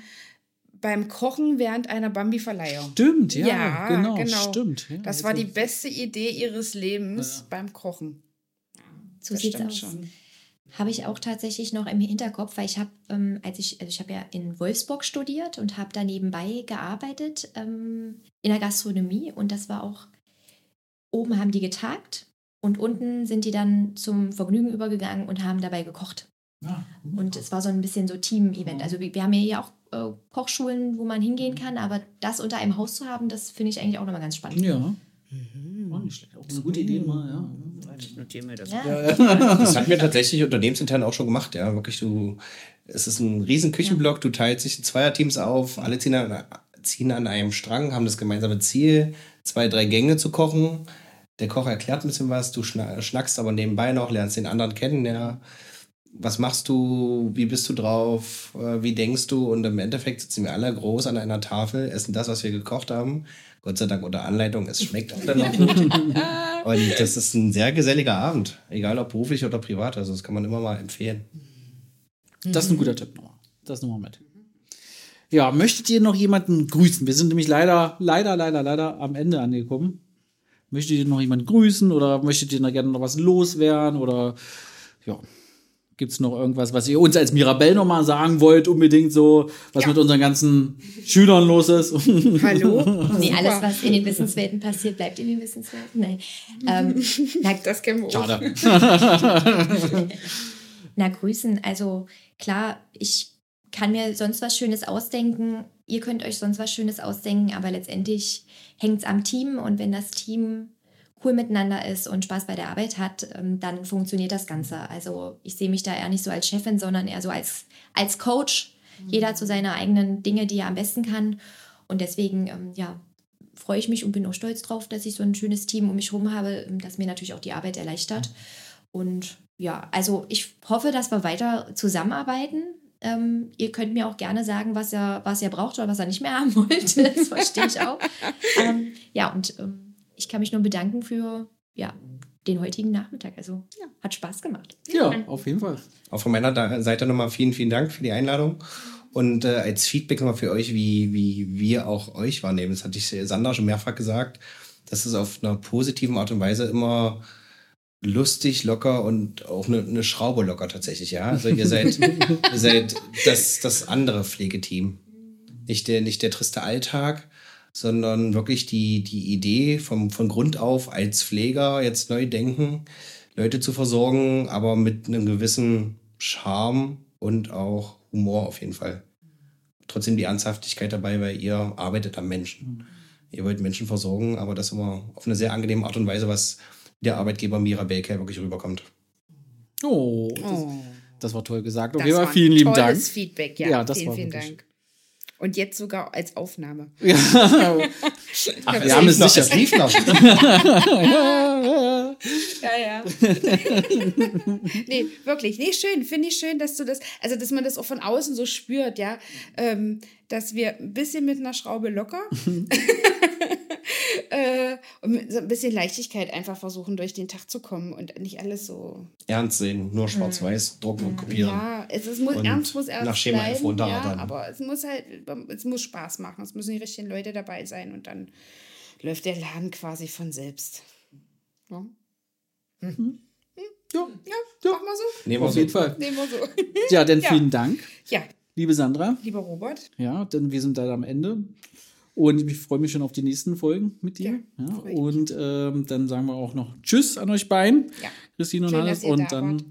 beim Kochen während einer Bambi-Verleihung. Stimmt, ja, Ja, genau, genau. stimmt. Ja, Das war die beste Idee ihres Lebens beim Kochen. So Das sieht's aus. schon. Habe ich auch tatsächlich noch im Hinterkopf, weil ich habe, ähm, als ich, also ich habe ja in Wolfsburg studiert und habe da nebenbei gearbeitet ähm, in der Gastronomie und das war auch, oben haben die getagt und unten sind die dann zum Vergnügen übergegangen und haben dabei gekocht. Ja. Und es war so ein bisschen so Team-Event. Also wir wir haben ja hier auch äh, Kochschulen, wo man hingehen kann, aber das unter einem Haus zu haben, das finde ich eigentlich auch nochmal ganz spannend. Ja. War nicht schlecht. Auch eine gute Idee mal, ja. Ja. Das hatten wir tatsächlich unternehmensintern auch schon gemacht, ja. Wirklich, du, es ist ein riesen Küchenblock, du teilst dich in Zweierteams auf, alle ziehen an, ziehen an einem Strang, haben das gemeinsame Ziel, zwei, drei Gänge zu kochen. Der Koch erklärt ein bisschen was, du schna- schnackst aber nebenbei noch, lernst den anderen kennen, ja. Was machst du? Wie bist du drauf? Äh, Wie denkst du? Und im Endeffekt sitzen wir alle groß an einer Tafel, essen das, was wir gekocht haben. Gott sei Dank unter Anleitung, es schmeckt auch dann noch gut. Und das ist ein sehr geselliger Abend, egal ob beruflich oder privat. Also das kann man immer mal empfehlen. Das ist ein guter Tipp nochmal. Das nochmal mit. Ja, möchtet ihr noch jemanden grüßen? Wir sind nämlich leider, leider, leider, leider am Ende angekommen. Möchtet ihr noch jemanden grüßen oder möchtet ihr noch gerne noch was loswerden oder ja, gibt es noch irgendwas, was ihr uns als Mirabelle noch mal sagen wollt, unbedingt so, was mit unseren ganzen Schülern los ist? Hallo? Nee, alles, was in den Wissenswelten passiert, bleibt in den Wissenswelten. Nein. Ähm, na, Das kennen wir auch. Schade. na, grüßen. Also klar, ich kann mir sonst was Schönes ausdenken. Ihr könnt euch sonst was Schönes ausdenken, aber letztendlich hängt es am Team und wenn das Team cool miteinander ist und Spaß bei der Arbeit hat, ähm, dann funktioniert das Ganze. Also ich sehe mich da eher nicht so als Chefin, sondern eher so als, als Coach. Jeder zu seine eigenen Dinge, die er am besten kann. Und deswegen, ähm, ja, freue ich mich und bin auch stolz drauf, dass ich so ein schönes Team um mich herum habe, ähm, das mir natürlich auch die Arbeit erleichtert. Und ja, also ich hoffe, dass wir weiter zusammenarbeiten. Ähm, ihr könnt mir auch gerne sagen, was ihr, was ihr braucht oder was ihr nicht mehr haben wollt. Das verstehe ich auch. ähm, ja, und ähm, ich kann mich nur bedanken für ja, den heutigen Nachmittag. Also hat Spaß gemacht. Ja, auf jeden Fall. Auch von meiner Seite nochmal vielen, vielen Dank für die Einladung. Und äh, als Feedback nochmal für euch, wie, wie wir auch euch wahrnehmen. Das hatte ich Sandra schon mehrfach gesagt, dass es auf einer positiven Art und Weise immer lustig, locker und auch eine, eine Schraube locker tatsächlich, ja. Also ihr seid, ihr seid das, das andere Pflegeteam. Nicht der, nicht der triste Alltag, sondern wirklich die, die Idee vom, von Grund auf als Pfleger jetzt neu denken, Leute zu versorgen, aber mit einem gewissen Charme und auch Humor auf jeden Fall. Trotzdem die Ernsthaftigkeit dabei, weil ihr arbeitet am Menschen. Ihr wollt Menschen versorgen, aber das immer auf eine sehr angenehme Art und Weise, was der Arbeitgeber Mira Baker wirklich rüberkommt. Oh, das, Oh. das war toll gesagt. Auf Das jeden Fall war vielen lieben Dank. tolles Feedback, ja. Ja, das vielen, war vielen Dank. Und jetzt sogar als Aufnahme. Ja. Ach, wir haben es sicher. es lief noch. Ja, ja. nee, wirklich. Nee, schön. Finde ich schön, dass du das, also dass man das auch von außen so spürt, ja. Ähm, dass wir ein bisschen mit einer Schraube locker äh, und mit so ein bisschen Leichtigkeit einfach versuchen, durch den Tag zu kommen und nicht alles so. Ernst sehen, nur schwarz-weiß, drucken und kopieren. Ja, es, es muss Und ernst, muss ernst nach Schema F bleiben, ja, runterrattern. aber es muss halt, es muss Spaß machen. Es müssen die richtigen Leute dabei sein und dann läuft der Laden quasi von selbst. Ja, Ja, ja, mach mal so. Nehmen wir auf so. jeden Fall. Nehmen wir so. Ja, dann Ja. vielen Dank, Ja, liebe Sandra. lieber Robert. Ja, denn wir sind dann am Ende. Und ich freue mich schon auf die nächsten Folgen mit dir. Ja, Ja, und ähm, dann sagen wir auch noch Tschüss an euch beiden, Ja. Christine und Schön, Hannes. Und da dann wart.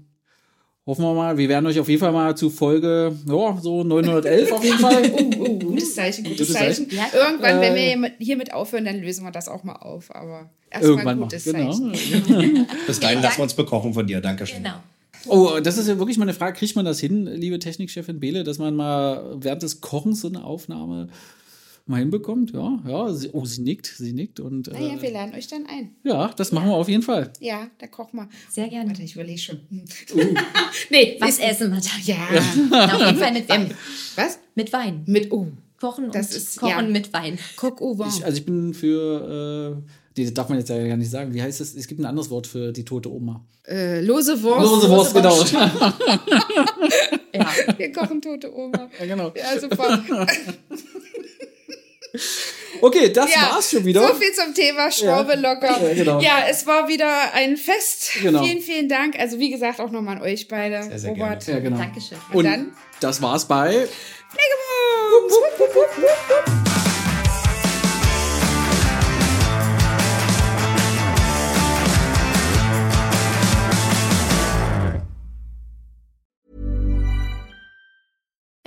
hoffen wir mal, wir werden euch auf jeden Fall mal zu Folge, ja, so 911 auf jeden Fall. Oh, gutes Zeichen, gutes, Gutes Zeichen. Zeichen. Irgendwann, wenn wir hiermit- aufhören, dann lösen wir das auch mal auf. Aber erstmal Irgendwann mal. gutes Genau. Zeichen. Bis dahin lassen wir uns bekochen von dir. Dankeschön. Genau. Oh, das ist ja wirklich mal eine Frage. Kriegt man das hin, liebe Technikchefin Bele, dass man mal während des Kochens so eine Aufnahme mal hinbekommt? Ja, ja. Sie, oh, sie nickt, sie nickt. Und Naja, äh, wir laden euch dann ein. ja, das machen wir auf jeden Fall. Ja, da koch mal. Sehr gerne. Warte, ich überlege schon. nee, Was ist- essen wir da? Ja. Na, auf jeden Fall mit Wein. Was? Mit Wein. Mit oh. Kochen Das und ist- Kochen ja. mit Wein. Coq au vin. Ich, also ich bin für, äh, die das darf man jetzt ja gar nicht sagen. Wie heißt das? Es gibt ein anderes Wort für die tote Oma. äh, lose Wurst. Lose Wurst, genau. Ja. Wir kochen tote Oma. Ja, genau. Ja, super. Okay, das Ja, war's schon wieder. So viel zum Thema Schraube Ja. locker. Ja, genau. Ja, es war wieder ein Fest. Genau. Vielen, vielen Dank. Also wie gesagt, auch nochmal an euch beide, Sehr, sehr Robert. gerne. Ja, genau. Dankeschön. Und dann? das war's bei Pflegebums.